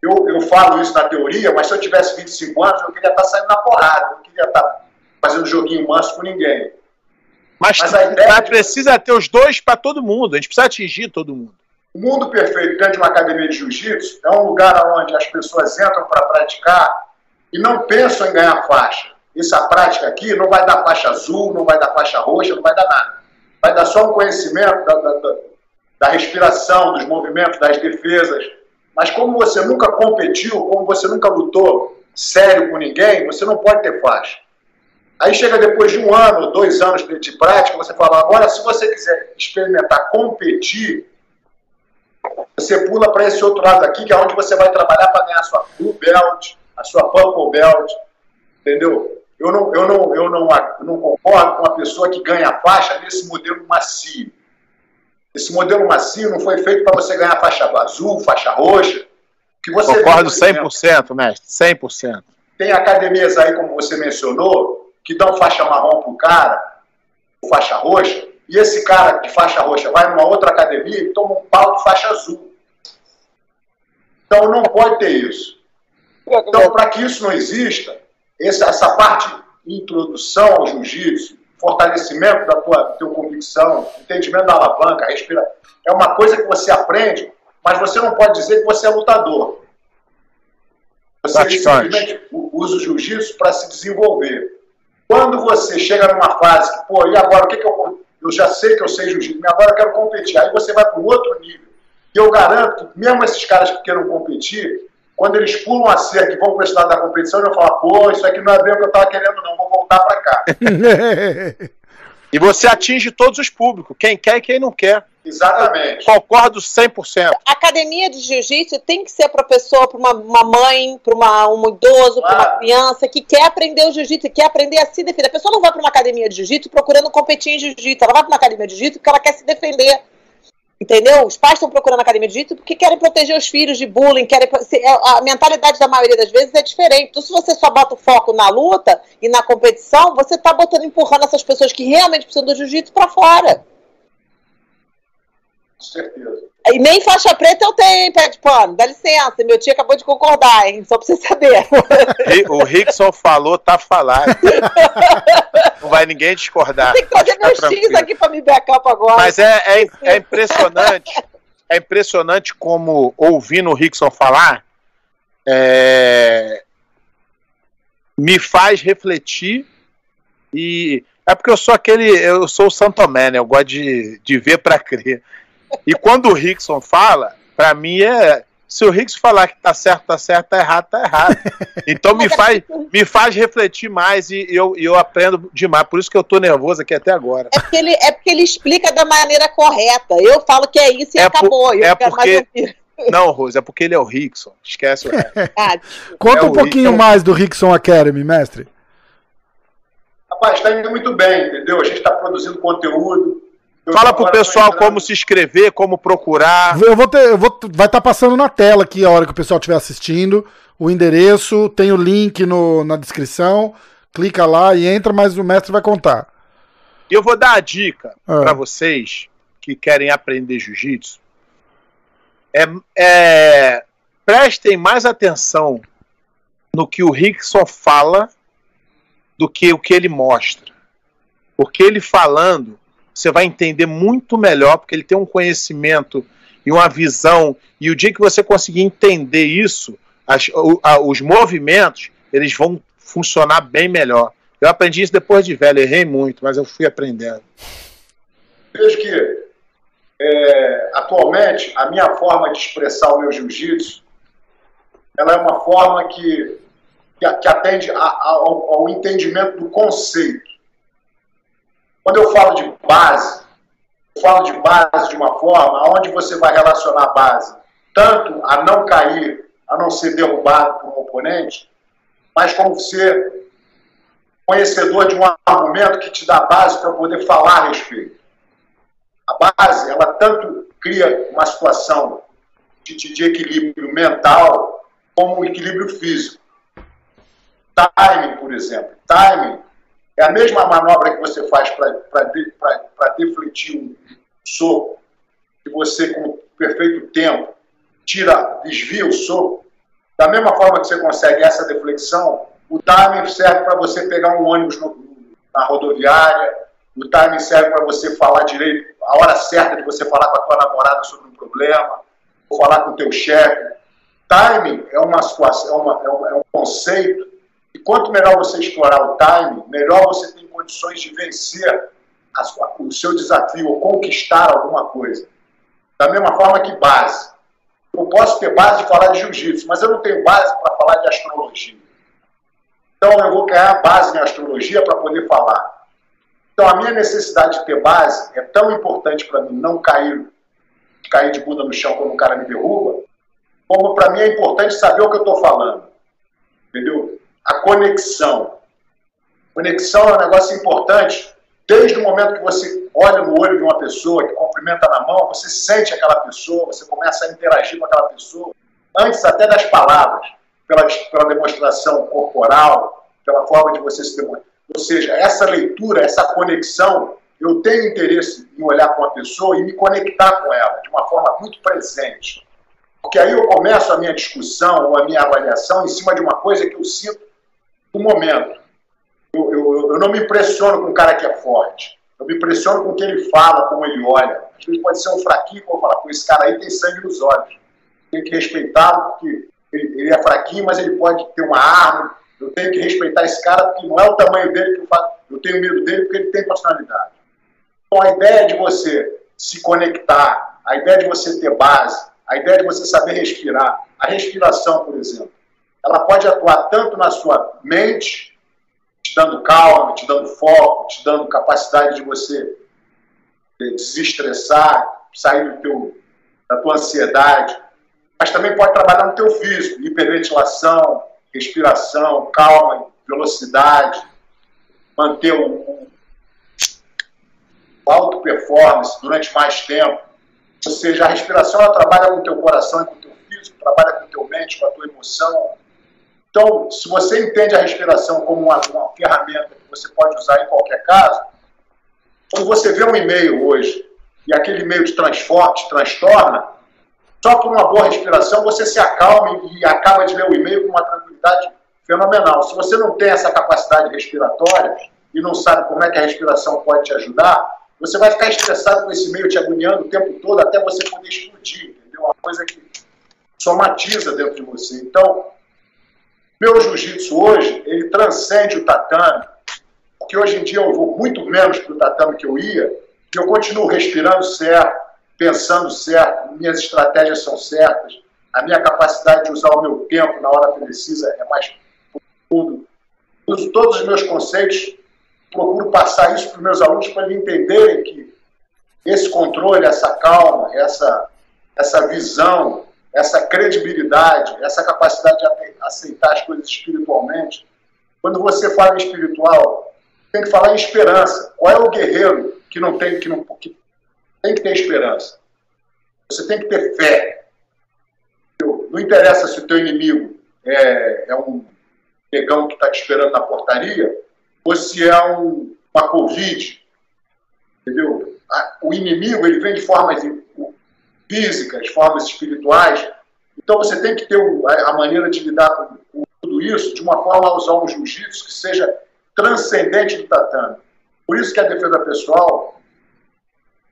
Eu, eu falo isso na teoria, mas se eu tivesse 25 anos, eu queria estar saindo na porrada, não queria estar fazendo joguinho manso com ninguém. Mas, mas a ideia precisa ter os dois para todo mundo, a gente precisa atingir todo mundo. O mundo perfeito dentro de uma academia de jiu-jitsu é um lugar onde as pessoas entram para praticar e não pensam em ganhar faixa. Essa prática aqui não vai dar faixa azul, não vai dar faixa roxa, não vai dar nada. Vai dar só um conhecimento da, da, da respiração, dos movimentos, das defesas. Mas como você nunca competiu, como você nunca lutou sério com ninguém, você não pode ter faixa. Aí chega depois de um ano, dois anos de prática, você fala, agora se você quiser experimentar competir, você pula para esse outro lado aqui, que é onde você vai trabalhar para ganhar a sua blue belt, a sua purple belt, entendeu? Eu não, eu não, eu não, eu não concordo com a pessoa que ganha faixa nesse modelo macio. Esse modelo macio não foi feito para você ganhar faixa azul, faixa roxa. Que você concordo vê, 100%, mestre, 100%. Tem academias aí, como você mencionou, que dão faixa marrom para o cara, faixa roxa, e esse cara de faixa roxa vai numa outra academia e toma um pau de faixa azul. Então não pode ter isso. Então, para que isso não exista, essa parte de introdução ao jiu-jitsu, fortalecimento da tua, tua convicção, entendimento da alavanca, respira, é uma coisa que você aprende, mas você não pode dizer que você é lutador. Você simplesmente usa o jiu-jitsu para se desenvolver. Quando você chega numa fase que, pô, e agora o que, que eu eu já sei que eu sei jiu-jitsu, mas agora eu quero competir. Aí você vai para um outro nível. E eu garanto que mesmo esses caras que queiram competir, quando eles pulam a cerca e vão para esse lado da competição, eu falo, pô, isso aqui não é bem o que eu estava querendo, não, vou voltar para cá. e você atinge todos os públicos, quem quer e quem não quer. Exatamente. concordo 100%. A academia de jiu-jitsu tem que ser para pessoa, para uma, uma, mãe, para um idoso, para uma criança que quer aprender o jiu-jitsu, quer aprender a se defender. A pessoa não vai para uma academia de jiu-jitsu procurando competir em jiu-jitsu. Ela vai para uma academia de jiu-jitsu porque ela quer se defender. Entendeu? Os pais estão procurando a academia de jiu-jitsu porque querem proteger os filhos de bullying, querem é, a mentalidade da maioria das vezes é diferente. Então, se você só bota o foco na luta e na competição, você está botando empurrando essas pessoas que realmente precisam do jiu-jitsu para fora. Com certeza. E nem faixa preta eu tenho, pé de pano. Dá licença, meu tio acabou de concordar, hein? Só pra você saber. O Rickson falou, tá falado. Não vai ninguém discordar. Tem que fazer meu X aqui pra me backup agora. Mas é, é, é impressionante. É impressionante como, ouvindo o Rickson falar, é... me faz refletir e é porque eu sou aquele, eu sou o Santomé, né? Eu gosto de, de ver para crer. E quando o Rickson fala, para mim é se o Rickson falar que tá certo, tá certo, tá errado, tá errado. Então me faz, me faz refletir mais e eu, eu aprendo demais. Por isso que eu tô nervoso aqui até agora. É porque ele, é porque ele explica da maneira correta. Eu falo que é isso e É acabou. por- Eu é quero mais porque-. Não, Rose, é porque ele é o Rickson. Esquece o. Ah, Conta É um o pouquinho Rickson. mais do Rickson Academy, mestre. Rapaz, está indo muito bem, entendeu? A gente está produzindo conteúdo. Fala pro pessoal como se inscrever, como procurar. Eu vou ter, eu vou, vai estar passando na tela aqui a hora que o pessoal estiver assistindo. O endereço, tem o link no, na descrição. Clica lá e entra, mas o mestre vai contar. E eu vou dar a dica Ah. para vocês que querem aprender jiu-jitsu. É, é, prestem mais atenção no que o Rickson fala do que o que ele mostra. Porque ele falando, você vai entender muito melhor, porque ele tem um conhecimento e uma visão. E o dia que você conseguir entender isso, as- o- a- os movimentos, eles vão funcionar bem melhor. Eu aprendi isso depois de velho, errei muito, mas eu fui aprendendo. Vejo que é, atualmente a minha forma de expressar o meu jiu-jitsu ela é uma forma que, que, que atende a- a- ao, ao entendimento do conceito. Quando eu falo de base, eu falo de base de uma forma onde você vai relacionar a base tanto a não cair, a não ser derrubado por um oponente, mas como ser conhecedor de um argumento que te dá base para poder falar a respeito. A base, ela tanto cria uma situação de, de- equilíbrio mental como um equilíbrio físico. Timing, por exemplo. Timing é a mesma manobra que você faz para defletir um soco, que você, com perfeito tempo, tira, desvia o soco. Da mesma forma que você consegue essa deflexão, o timing serve para você pegar um ônibus no- na rodoviária, o timing serve para você falar direito, a hora certa de você falar com a tua namorada sobre um problema, ou falar com o teu chefe. Timing é uma situação, é, uma- é um, é um conceito e quanto melhor você explorar o timing, melhor você tem condições de vencer sua- o seu desafio ou conquistar alguma coisa. Da mesma forma que base. Eu posso ter base de falar de jiu-jitsu, mas eu não tenho base para falar de astrologia. Então eu vou ganhar base em astrologia para poder falar. Então a minha necessidade de ter base é tão importante para mim não cair, cair de bunda no chão quando o cara me derruba, como para mim é importante saber o que eu estou falando. Entendeu? A conexão. Conexão é um negócio importante. Desde o momento que você olha no olho de uma pessoa, que cumprimenta na mão, você sente aquela pessoa, você começa a interagir com aquela pessoa, antes até das palavras, pela, pela demonstração corporal, pela forma de você se demonstrar. Ou seja, essa leitura, essa conexão, eu tenho interesse em olhar para uma pessoa e me conectar com ela de uma forma muito presente. Porque aí eu começo a minha discussão ou a minha avaliação em cima de uma coisa que eu sinto no momento. Eu, eu, eu não me impressiono com um cara que é forte. Eu me impressiono com o que ele fala, como ele olha. Às vezes pode ser um fraquinho, vou falar, pô, esse cara aí tem sangue nos olhos. Tenho que respeitá-lo, porque ele, ele é fraquinho, mas ele pode ter uma arma. Eu tenho que respeitar esse cara, porque não é o tamanho dele que eu faço. Eu tenho medo dele, porque ele tem personalidade. Então a ideia de você se conectar, a ideia de você ter base, a ideia de você saber respirar, a respiração, por exemplo, ela pode atuar tanto na sua mente, te dando calma, te dando foco, te dando capacidade de você desestressar, sair do teu, da tua ansiedade, mas também pode trabalhar no teu físico, hiperventilação, respiração, calma, velocidade, manter o, o alto performance durante mais tempo. Ou seja, a respiração ela trabalha com o teu coração e com o teu físico, trabalha com o teu mente, com a tua emoção. Então, se você entende a respiração como uma, uma ferramenta que você pode usar em qualquer caso, quando você vê um e-mail hoje e aquele e-mail te transforma, te transtorna, só por uma boa respiração você se acalma e acaba de ler o e-mail com uma tranquilidade fenomenal. Se você não tem essa capacidade respiratória e não sabe como é que a respiração pode te ajudar, você vai ficar estressado com esse e-mail te agoniando o tempo todo até você poder explodir, entendeu? Uma coisa que somatiza dentro de você. Então, Meu jiu-jitsu hoje, ele transcende o tatame, porque hoje em dia eu vou muito menos para o tatame que eu ia, que eu continuo respirando certo, pensando certo, minhas estratégias são certas, a minha capacidade de usar o meu tempo na hora precisa é mais profundo. Uso todos os meus conceitos, procuro passar isso para os meus alunos para eles entenderem que esse controle, essa calma, essa, essa visão, essa credibilidade, essa capacidade de aceitar as coisas espiritualmente. Quando você fala em espiritual, tem que falar em esperança. Qual é o guerreiro que não tem que não que tem que ter esperança? Você tem que ter fé. Não interessa se o teu inimigo é, é um negão que está te esperando na portaria ou se é um, uma Covid. Entendeu? O inimigo ele vem de formas físicas, formas espirituais. Então você tem que ter a maneira de lidar com, com tudo isso de uma forma a usar um jiu-jitsu que seja transcendente do tatame. Por isso que a defesa pessoal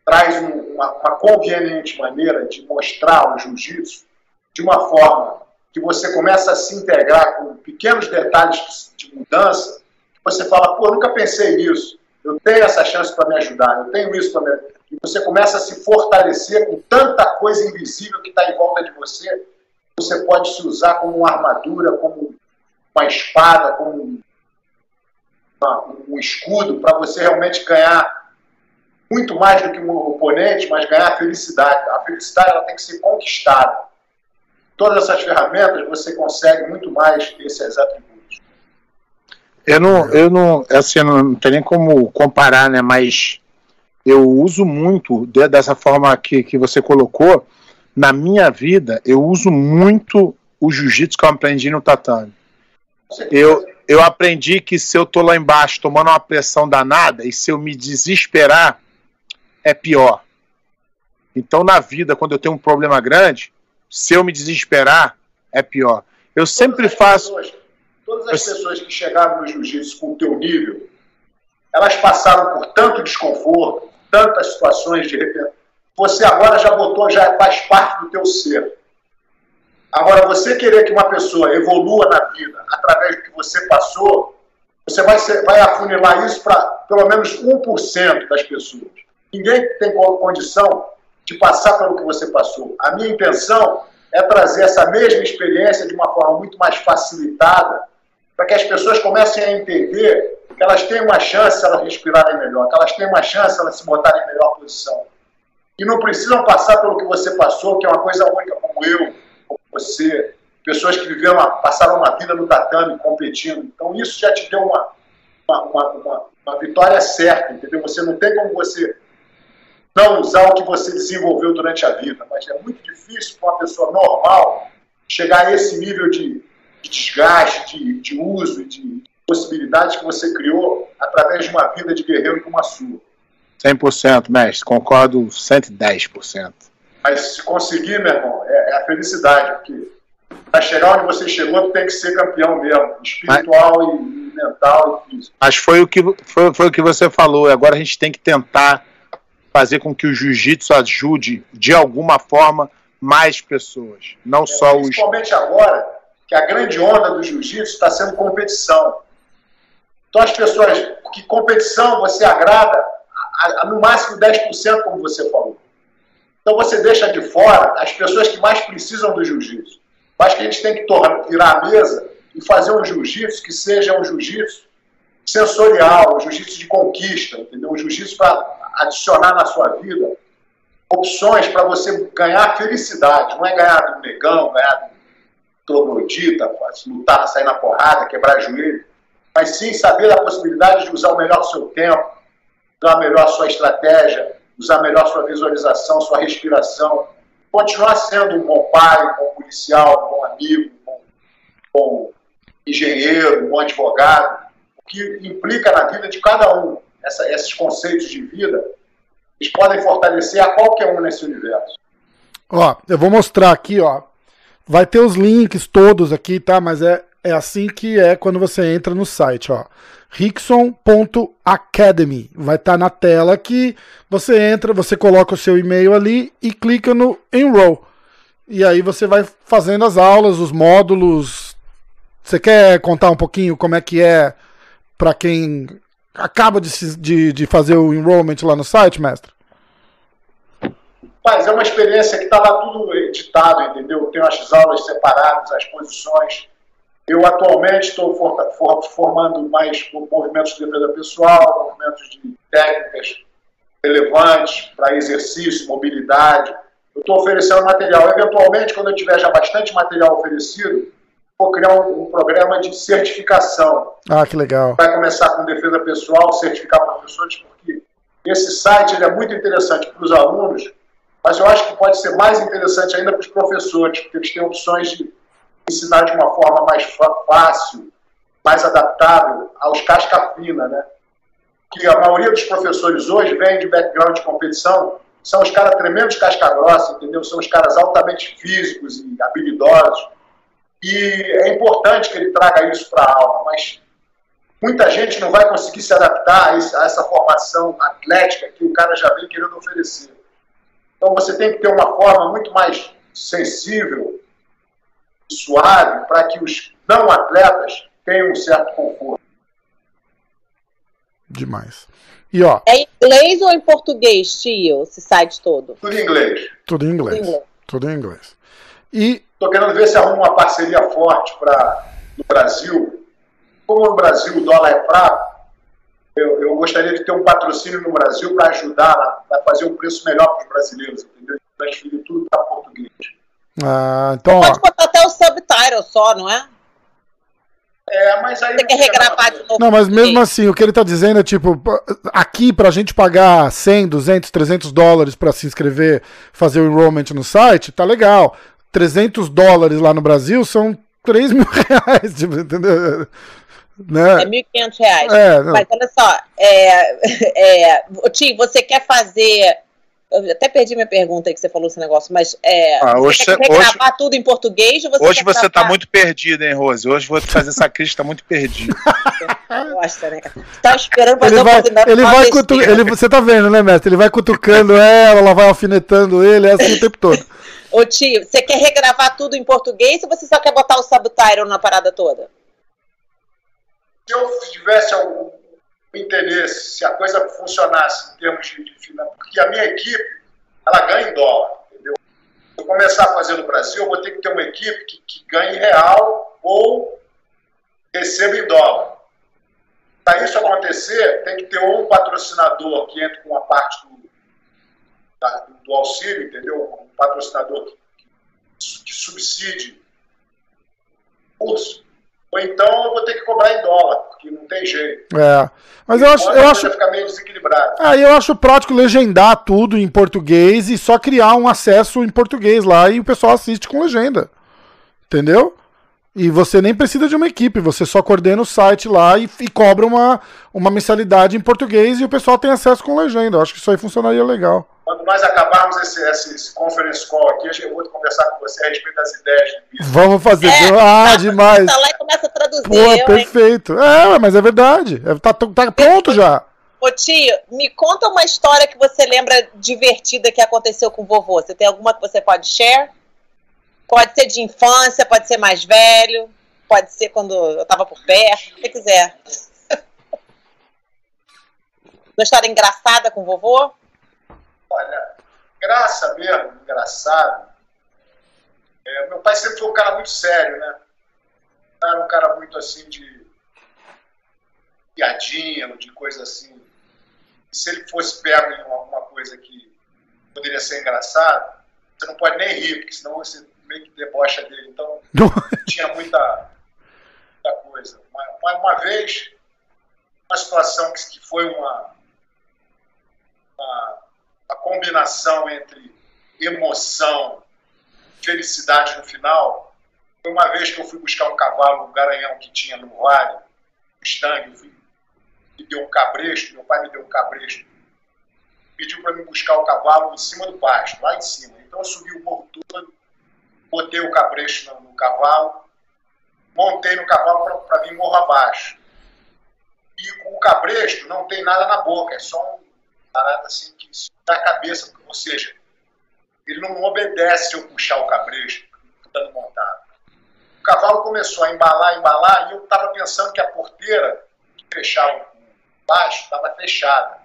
traz um, uma, uma, conveniente maneira de mostrar o jiu-jitsu de uma forma que você começa a se integrar com pequenos detalhes de mudança, você fala, pô, nunca pensei nisso, eu tenho essa chance para me ajudar, eu tenho isso para me e você começa a se fortalecer com tanta coisa invisível que está em volta de você, você pode se usar como uma armadura, como uma espada, como uma, um escudo, para você realmente ganhar muito mais do que um oponente, mas ganhar a felicidade. A felicidade ela tem que ser conquistada. Todas essas ferramentas você consegue muito mais esses atributos. Eu não, eu não, assim, não tem nem como comparar, né? Mas eu uso muito dessa forma que, que você colocou. Na minha vida, eu uso muito o jiu-jitsu que eu aprendi no tatame. Eu, eu aprendi que se eu tô lá embaixo tomando uma pressão danada e se eu me desesperar, é pior. Então, na vida, quando eu tenho um problema grande, se eu me desesperar, é pior. Eu sempre faço. Pessoas, todas as pessoas que chegaram no jiu-jitsu com o teu nível, elas passaram por tanto desconforto, tantas situações de repente. Você agora já botou, já faz parte do teu ser. Agora, você querer que uma pessoa evolua na vida através do que você passou, você vai, ser, vai afunilar isso para pelo menos 1% das pessoas. Ninguém tem condição de passar pelo que você passou. A minha intenção é trazer essa mesma experiência de uma forma muito mais facilitada, para que as pessoas comecem a entender que elas têm uma chance elas respirarem melhor, que elas têm uma chance elas se botarem em melhor posição. E não precisam passar pelo que você passou, que é uma coisa única, como eu, como você, pessoas que viveram uma, passaram uma vida no tatame competindo. Então isso já te deu uma, uma, uma, uma vitória certa, entendeu? Você não tem como você não usar o que você desenvolveu durante a vida, mas é muito difícil para uma pessoa normal chegar a esse nível de, de desgaste, de, de uso, de, possibilidades que você criou através de uma vida de guerreiro como a sua. 100%, mestre, concordo 110%. Mas se conseguir, meu irmão, é, é a felicidade, porque para chegar onde você chegou, tem que ser campeão mesmo, espiritual Mas... e, mental e físico. Mas foi o, que, foi, foi o que você falou, agora a gente tem que tentar fazer com que o jiu-jitsu ajude, de alguma forma, mais pessoas, não é, só principalmente os... Principalmente agora, que a grande onda do jiu-jitsu está sendo competição. Então, as pessoas, que competição você agrada a, a, no máximo 10%, como você falou. Então, você deixa de fora as pessoas que mais precisam do jiu-jitsu. Acho que a gente tem que tornar, virar a mesa e fazer um jiu-jitsu que seja um jiu-jitsu sensorial, um jiu-jitsu de conquista, entendeu? Um jiu-jitsu para adicionar na sua vida opções para você ganhar felicidade. Não é ganhar do negão, ganhar do troglodita, lutar, sair na porrada, quebrar joelho mas sim saber a possibilidade de usar o melhor seu tempo, usar melhor sua estratégia, usar melhor sua visualização, sua respiração, continuar sendo um bom pai, um bom policial, um bom amigo, um bom, bom engenheiro, um bom advogado, o que implica na vida de cada um. Essa, esses conceitos de vida, eles podem fortalecer a qualquer um nesse universo. Ó, eu vou mostrar aqui, ó. Vai ter os links todos aqui, tá? Mas é é assim que é quando você entra no site, ó. Rickson.academy. Vai estar tá na tela que você entra, você coloca o seu e-mail ali e clica no Enroll. E aí você vai fazendo as aulas, os módulos, Você quer contar um pouquinho como é que é para quem acaba de, de, de fazer o enrollment lá no site, mestre? Mas é uma experiência que está lá tudo editado, entendeu? Tem as aulas separadas, as posições. Eu atualmente estou for- for- formando mais movimentos de defesa pessoal, movimentos de técnicas relevantes para exercício, mobilidade. Eu estou oferecendo material. Eventualmente, quando eu tiver já bastante material oferecido, vou criar um, um programa de certificação Ah, que legal. vai começar com defesa pessoal, certificar professores, porque esse site é muito interessante para os alunos, mas eu acho que pode ser mais interessante ainda para os professores, porque eles têm opções de ensinar de uma forma mais fácil, mais adaptável aos casca-fina, né? Que a maioria dos professores hoje vem de background de competição, são os caras tremendos casca-grossa, entendeu? São os caras altamente físicos e habilidosos. E é importante que ele traga isso para a aula, mas muita gente não vai conseguir se adaptar a essa formação atlética que o cara já vem querendo oferecer. Então você tem que ter uma forma muito mais sensível suave para que os não atletas tenham um certo conforto. Demais. E ó, É em inglês ou em português, tio, esse site todo? Tudo em inglês. tudo em inglês. Tudo em inglês. Tudo em inglês. E Estou querendo ver se arruma uma parceria forte para no Brasil. Como no Brasil o dólar é fraco, eu, eu gostaria de ter um patrocínio no Brasil para ajudar a, a fazer um preço melhor para os brasileiros, entendeu? Transferir tudo para português. Ah, então, Pode botar até o subtitle só, não é? É, mas aí quer fica regravar de novo? Não, mas mesmo assim, o que ele tá dizendo é tipo, aqui pra gente pagar 100, 200, 300 dólares pra se inscrever, fazer o enrollment no site, tá legal. 300 dólares lá no Brasil são 3 mil reais, tipo, entendeu? É Né? 1.500 reais. É, não. Mas olha só, é, é, ô, Tio, você quer fazer. Eu até perdi minha pergunta aí que você falou esse negócio, mas é, Ah, hoje você quer tudo em português ou você Hoje quer você tá muito perdido, hein, Rose? Hoje vou fazer essa crise, tá muito perdido. Gosta, né, cara? Tá esperando fazer Ele vai, ele pra vai cutu... ele, você tá vendo, né, mestre? Ele vai cutucando ela, ela vai alfinetando ele, é assim o tempo todo. Ô tio, você quer regravar tudo em português ou você só quer botar o subtitle na parada toda? Se eu tivesse algum interesse, se a coisa funcionasse em termos de, de finanças, porque a minha equipe, ela ganha em dólar, entendeu? Se eu começar a fazer no Brasil, eu vou ter que ter uma equipe que, que ganhe em real ou receba em dólar. Para isso acontecer, tem que ter um patrocinador que entre com a parte do, da- do auxílio, entendeu? Um patrocinador que, que, que subside o curso. Ou então eu vou ter que cobrar em dólar, porque não tem jeito. É. Mas eu acho, eu acho, ficar meio desequilibrada. Aí eu acho prático legendar tudo em português e só criar um acesso em português lá e o pessoal assiste com legenda. Entendeu? E você nem precisa de uma equipe, você só coordena o site lá e, e cobra uma, uma mensalidade em português e o pessoal tem acesso com legenda. Eu acho que isso aí funcionaria legal. Quando nós acabarmos esse, esse, esse conference call aqui, eu vou conversar com você a respeito das ideias do. Vamos fazer. É, ah, demais. Tá lá e começa a traduzir. Pô, eu, hein? perfeito. É, mas é verdade. É, tá, tá pronto já. Ô tio, me conta uma história que você lembra divertida que aconteceu com o vovô. Você tem alguma que você pode share? Pode ser de infância, pode ser mais velho, pode ser quando eu tava por perto, o que você quiser. Uma história engraçada com o vovô? Olha, graça mesmo, engraçado. É, meu pai sempre foi um cara muito sério, né? Era um cara muito assim de piadinha, de coisa assim. E se ele fosse pego em alguma coisa que poderia ser engraçado, você não pode nem rir, porque senão você meio que debocha dele. Então, tinha muita, muita coisa. Uma, uma, vez, uma situação que, que foi uma, uma combinação entre emoção felicidade no final. Foi uma vez que eu fui buscar um cavalo, um garanhão que tinha no vale, no estangue, me deu um cabresto, meu pai me deu um cabresto, pediu para me buscar o cavalo em cima do pasto, lá em cima. Então eu subi o morro todo, botei o cabresto no, no cavalo, montei no cavalo para vir morro abaixo. E o cabresto não tem nada na boca, é só um parada assim que dá a cabeça, ou seja, ele não obedece eu puxar o cabresto estando montado. cavalo começou a embalar, embalar, e eu estava pensando que a porteira que fechava baixo estava fechada.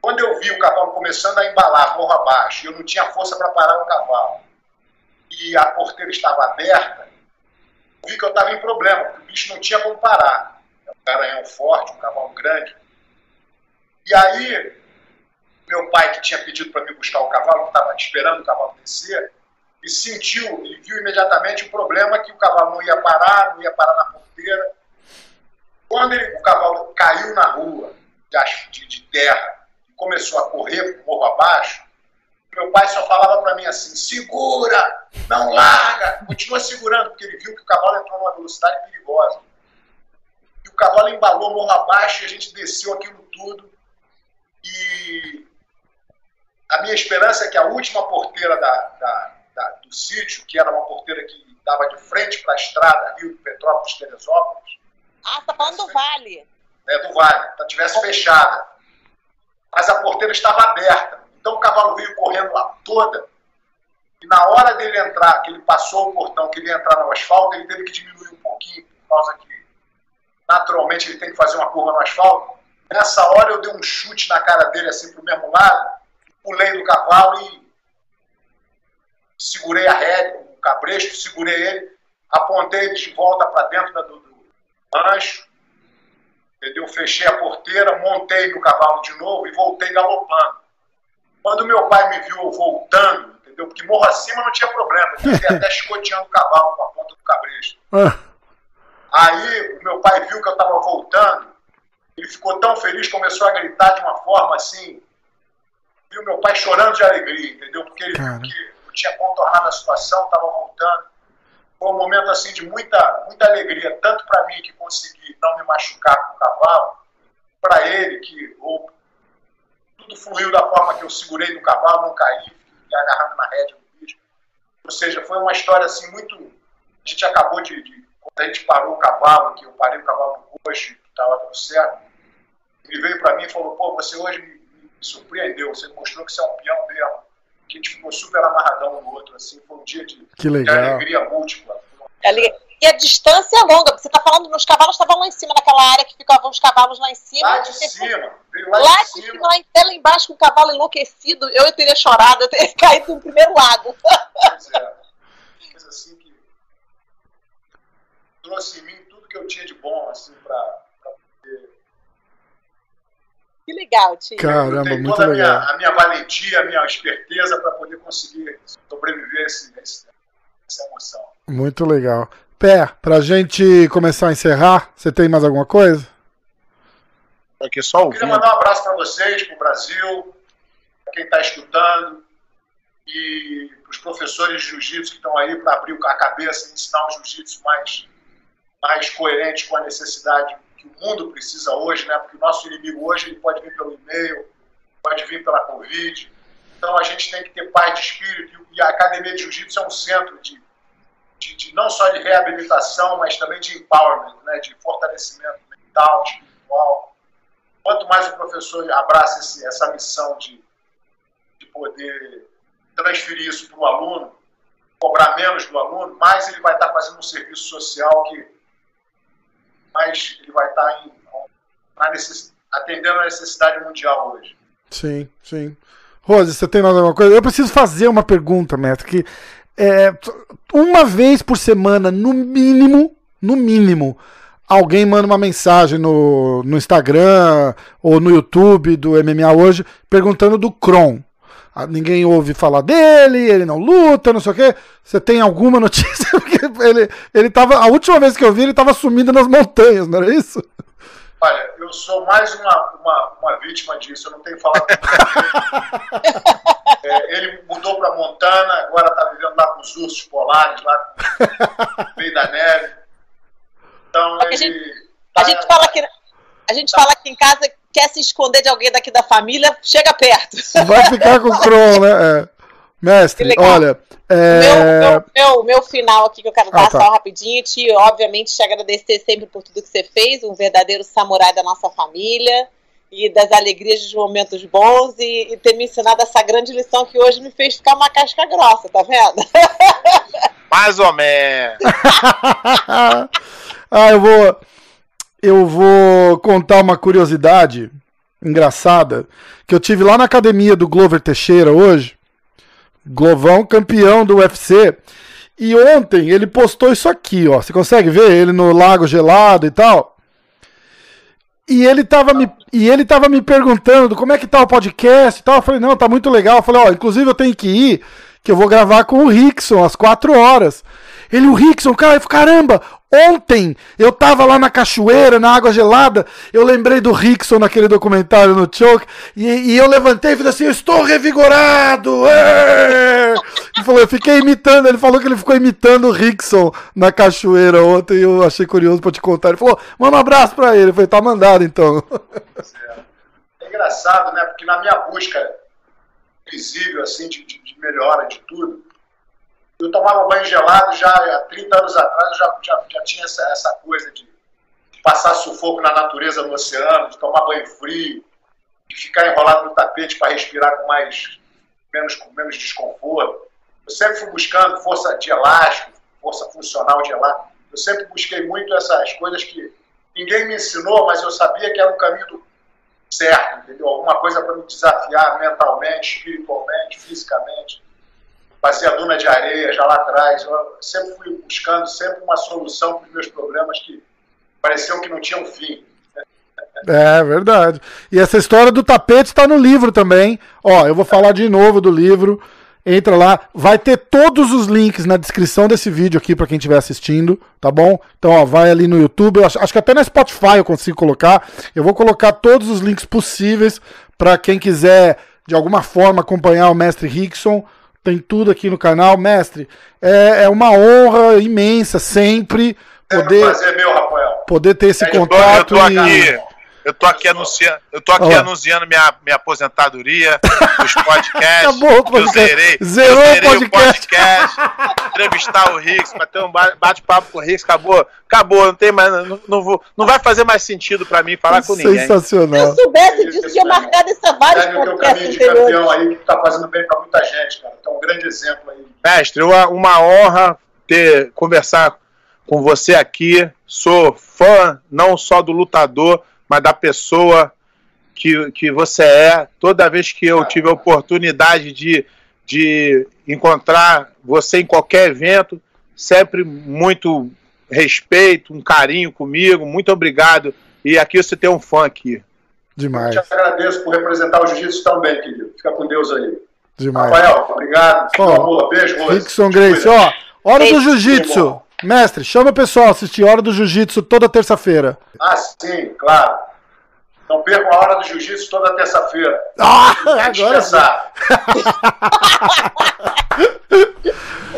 Quando eu vi o cavalo começando a embalar morro abaixo, eu não tinha força para parar o cavalo, e a porteira estava aberta, vi que eu estava em problema, porque o bicho não tinha como parar. É um garanhão forte, um cavalo grande. E aí, meu pai, que tinha pedido para mim buscar o cavalo, que estava esperando o cavalo descer, e sentiu, e viu imediatamente o problema que o cavalo não ia parar, não ia parar na porteira. Quando ele, o cavalo caiu na rua de, de terra e começou a correr morro abaixo, meu pai só falava para mim assim: segura, não larga, continua segurando, porque ele viu que o cavalo entrou numa velocidade perigosa. E o cavalo embalou morro abaixo e a gente desceu aquilo tudo. E a minha esperança é que a última porteira da, da, da, do sítio, que era uma porteira que dava de frente para a estrada Rio Petrópolis, Teresópolis. Ah, tá falando do Vale. É, do Vale. Então, tivesse fechada. Mas a porteira estava aberta. Então o cavalo veio correndo lá toda. E na hora dele entrar, que ele passou o portão, que ele ia entrar no asfalto, ele teve que diminuir um pouquinho, por causa que naturalmente ele tem que fazer uma curva no asfalto. Nessa hora eu dei um chute na cara dele assim para o mesmo lado, pulei do cavalo e segurei a rédea, o cabresto, segurei ele, apontei ele de volta para dentro do, do ancho, entendeu? Fechei a porteira, montei no cavalo de novo e voltei galopando. Quando meu pai me viu voltando, entendeu? Porque morro acima não tinha problema, eu fiquei até chicoteando o cavalo com a ponta do cabresto. Ah, Aí o meu pai viu que eu estava voltando, ele ficou tão feliz, começou a gritar de uma forma assim, viu meu pai chorando de alegria, entendeu? Porque ele viu que eu tinha contornado a situação, estava voltando. Foi um momento assim de muita, muita alegria, tanto para mim que consegui não me machucar com o cavalo, para ele que ou, tudo fluiu da forma que eu segurei no cavalo, não caí, fiquei agarrando na rédea do bicho. Ou seja, foi uma história assim muito. A gente acabou de, de quando a gente parou o cavalo, que eu parei o cavalo no coxo, estava tudo certo, ele veio para mim e falou: pô, você hoje me surpreendeu, você mostrou que você é um peão mesmo. Que a gente ficou super amarradão um no outro, assim, foi um dia de, que de alegria múltipla. Ali- E a distância é longa. Você tá falando, os cavalos estavam lá em cima, naquela área que ficavam os cavalos lá em cima. Lá de cima, veio lá, Lá de cima. cima, lá em pé, lá embaixo, com o cavalo enlouquecido, eu teria chorado, eu teria caído no primeiro lago. Pois é. Coisa assim que trouxe em mim tudo que eu tinha de bom, assim, pra poder. Que legal, tio. Caramba, eu tenho muito toda a minha, legal. a minha valentia, a minha esperteza para poder conseguir sobreviver a esse, esse, essa emoção. Muito legal. Pé, pra gente começar a encerrar, você tem mais alguma coisa? Aqui só Eu queria ouvindo. mandar um abraço para vocês, para o Brasil, para quem está escutando e para os professores de jiu-jitsu que estão aí para abrir a cabeça e ensinar um jiu-jitsu mais, mais coerente com a necessidade que o mundo precisa hoje, né? Porque o nosso inimigo hoje ele pode vir pelo e-mail, pode vir pela Covid. Então a gente tem que ter paz de espírito e a Academia de Jiu-Jitsu é um centro de, de, de não só de reabilitação, mas também de empowerment, né? de fortalecimento mental, espiritual quanto mais o professor abraça esse, essa missão de, de poder transferir isso para o aluno, cobrar menos do aluno, mais ele vai estar fazendo um serviço social que mais ele vai estar em, necess, atendendo a necessidade mundial hoje. Sim, sim. Rose, você tem mais alguma coisa? Eu preciso fazer uma pergunta, mestre, que é, uma vez por semana, no mínimo, no mínimo, alguém manda uma mensagem no, no Instagram ou no YouTube do MMA hoje perguntando do Kron. Ah, Ninguém ouve falar dele, ele não luta, não sei o quê. Você tem alguma notícia? Porque ele, ele tava. A última vez que eu vi, ele estava sumido nas montanhas, não era isso? Olha, eu sou mais uma, uma, uma vítima disso, eu não tenho falado. É, ele mudou para Montana, agora está vivendo lá com os ursos polares, lá no meio da neve. Então A ele. gente- A tá- gente fala que a gente fala que em casa quer se esconder de alguém daqui da família, chega perto. Vai ficar com o Kron, né? É. Mestre, olha. é, Meu, meu, meu, meu final aqui que eu quero Ah, dar tá. só rapidinho, tio, obviamente te agradecer sempre por tudo que você fez, um verdadeiro samurai da nossa família. e das alegrias dos momentos bons e, e, ter me ensinado essa grande lição que hoje me fez ficar uma casca grossa, tá vendo? Mais ou menos. ah, eu vou. Eu vou contar uma curiosidade engraçada que eu tive lá na academia do Glover Teixeira hoje. Glovão, campeão do UFC. E ontem ele postou isso aqui, ó. Você consegue ver ele no lago gelado e tal? E ele tava me, e ele tava me perguntando como é que tá o podcast e tal. Eu falei, não, tá muito legal. Eu falei, ó, inclusive eu tenho que ir, que eu vou gravar com o Rickson às quatro horas. Ele, o Rickson, cara, caramba, ontem eu tava lá na cachoeira, na água gelada, eu lembrei do Rickson naquele documentário no Choke, e, e eu levantei e fiz assim, eu estou revigorado! Ele falou, eu fiquei imitando, ele falou que ele ficou imitando o Rickson na cachoeira ontem, e eu achei curioso pra te contar. Ele falou, manda um abraço pra ele. Falei, tá mandado então. É engraçado, né? Porque na minha busca visível, assim, de, de melhora de tudo, eu tomava banho gelado já há 30 anos atrás, já, já, já tinha essa, essa coisa de, de passar sufoco na natureza no oceano, de tomar banho frio, de ficar enrolado no tapete para respirar com mais menos, com menos desconforto. Eu sempre fui buscando força de elástico, força funcional de elástico. Eu sempre busquei muito essas coisas que ninguém me ensinou, mas eu sabia que era um caminho certo, entendeu? Alguma coisa para me desafiar mentalmente, espiritualmente, fisicamente fazia duna de areia já lá atrás. Eu sempre fui buscando sempre uma solução para os meus problemas que pareciam que não tinham fim. É verdade. E essa história do tapete está no livro também. Ó, eu vou falar de novo do livro. Entra lá, vai ter todos os links na descrição desse vídeo aqui para quem estiver assistindo, tá bom? Então, ó, vai ali no YouTube, acho, acho, que até na Spotify eu consigo colocar. Eu vou colocar todos os links possíveis para quem quiser de alguma forma acompanhar o mestre Rickson tem tudo aqui no canal. Mestre, é, é uma honra imensa sempre poder, é um prazer meu, Rafael. poder ter esse é, contato. Eu tô, tô aqui, eu tô aqui anunciando, eu tô aqui anunciando minha, minha aposentadoria dos podcasts. Acabou o podcast. Eu zerei, Zerou eu zerei o podcast. o podcast. entrevistar o Riggs, bater um bate-papo com o Riggs, acabou. Acabou, não tem mais. Não, não, vou, não vai fazer mais sentido pra mim falar com ninguém. Sensacional. Se eu soubesse disso, tinha marcado essa vários podcasts anteriores. campeão aí que tá fazendo bem pra muita gente, cara. Então, um grande exemplo aí. Mestre, uma honra ter conversar com você aqui. Sou fã não só do lutador, mas da pessoa que, que você é. Toda vez que eu tive a oportunidade de, de encontrar você em qualquer evento, sempre muito respeito, um carinho comigo, muito obrigado. E aqui você tem um fã aqui. Demais. Eu te agradeço por representar o jiu-jitsu também, querido. Fica com Deus aí. Demais. Rafael, obrigado. Ó, Beijo, Rickson Grace. Ó, hora do jiu-jitsu. Mestre, chama o pessoal a assistir Hora do Jiu-Jitsu toda terça-feira. Ah, sim, claro. Não percam a Hora do Jiu-Jitsu toda terça-feira. Ah, agora sim.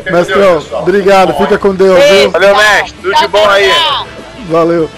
Mestrão, obrigado. Fica com Deus. Valeu, mestre. Tudo de bom aí. Valeu.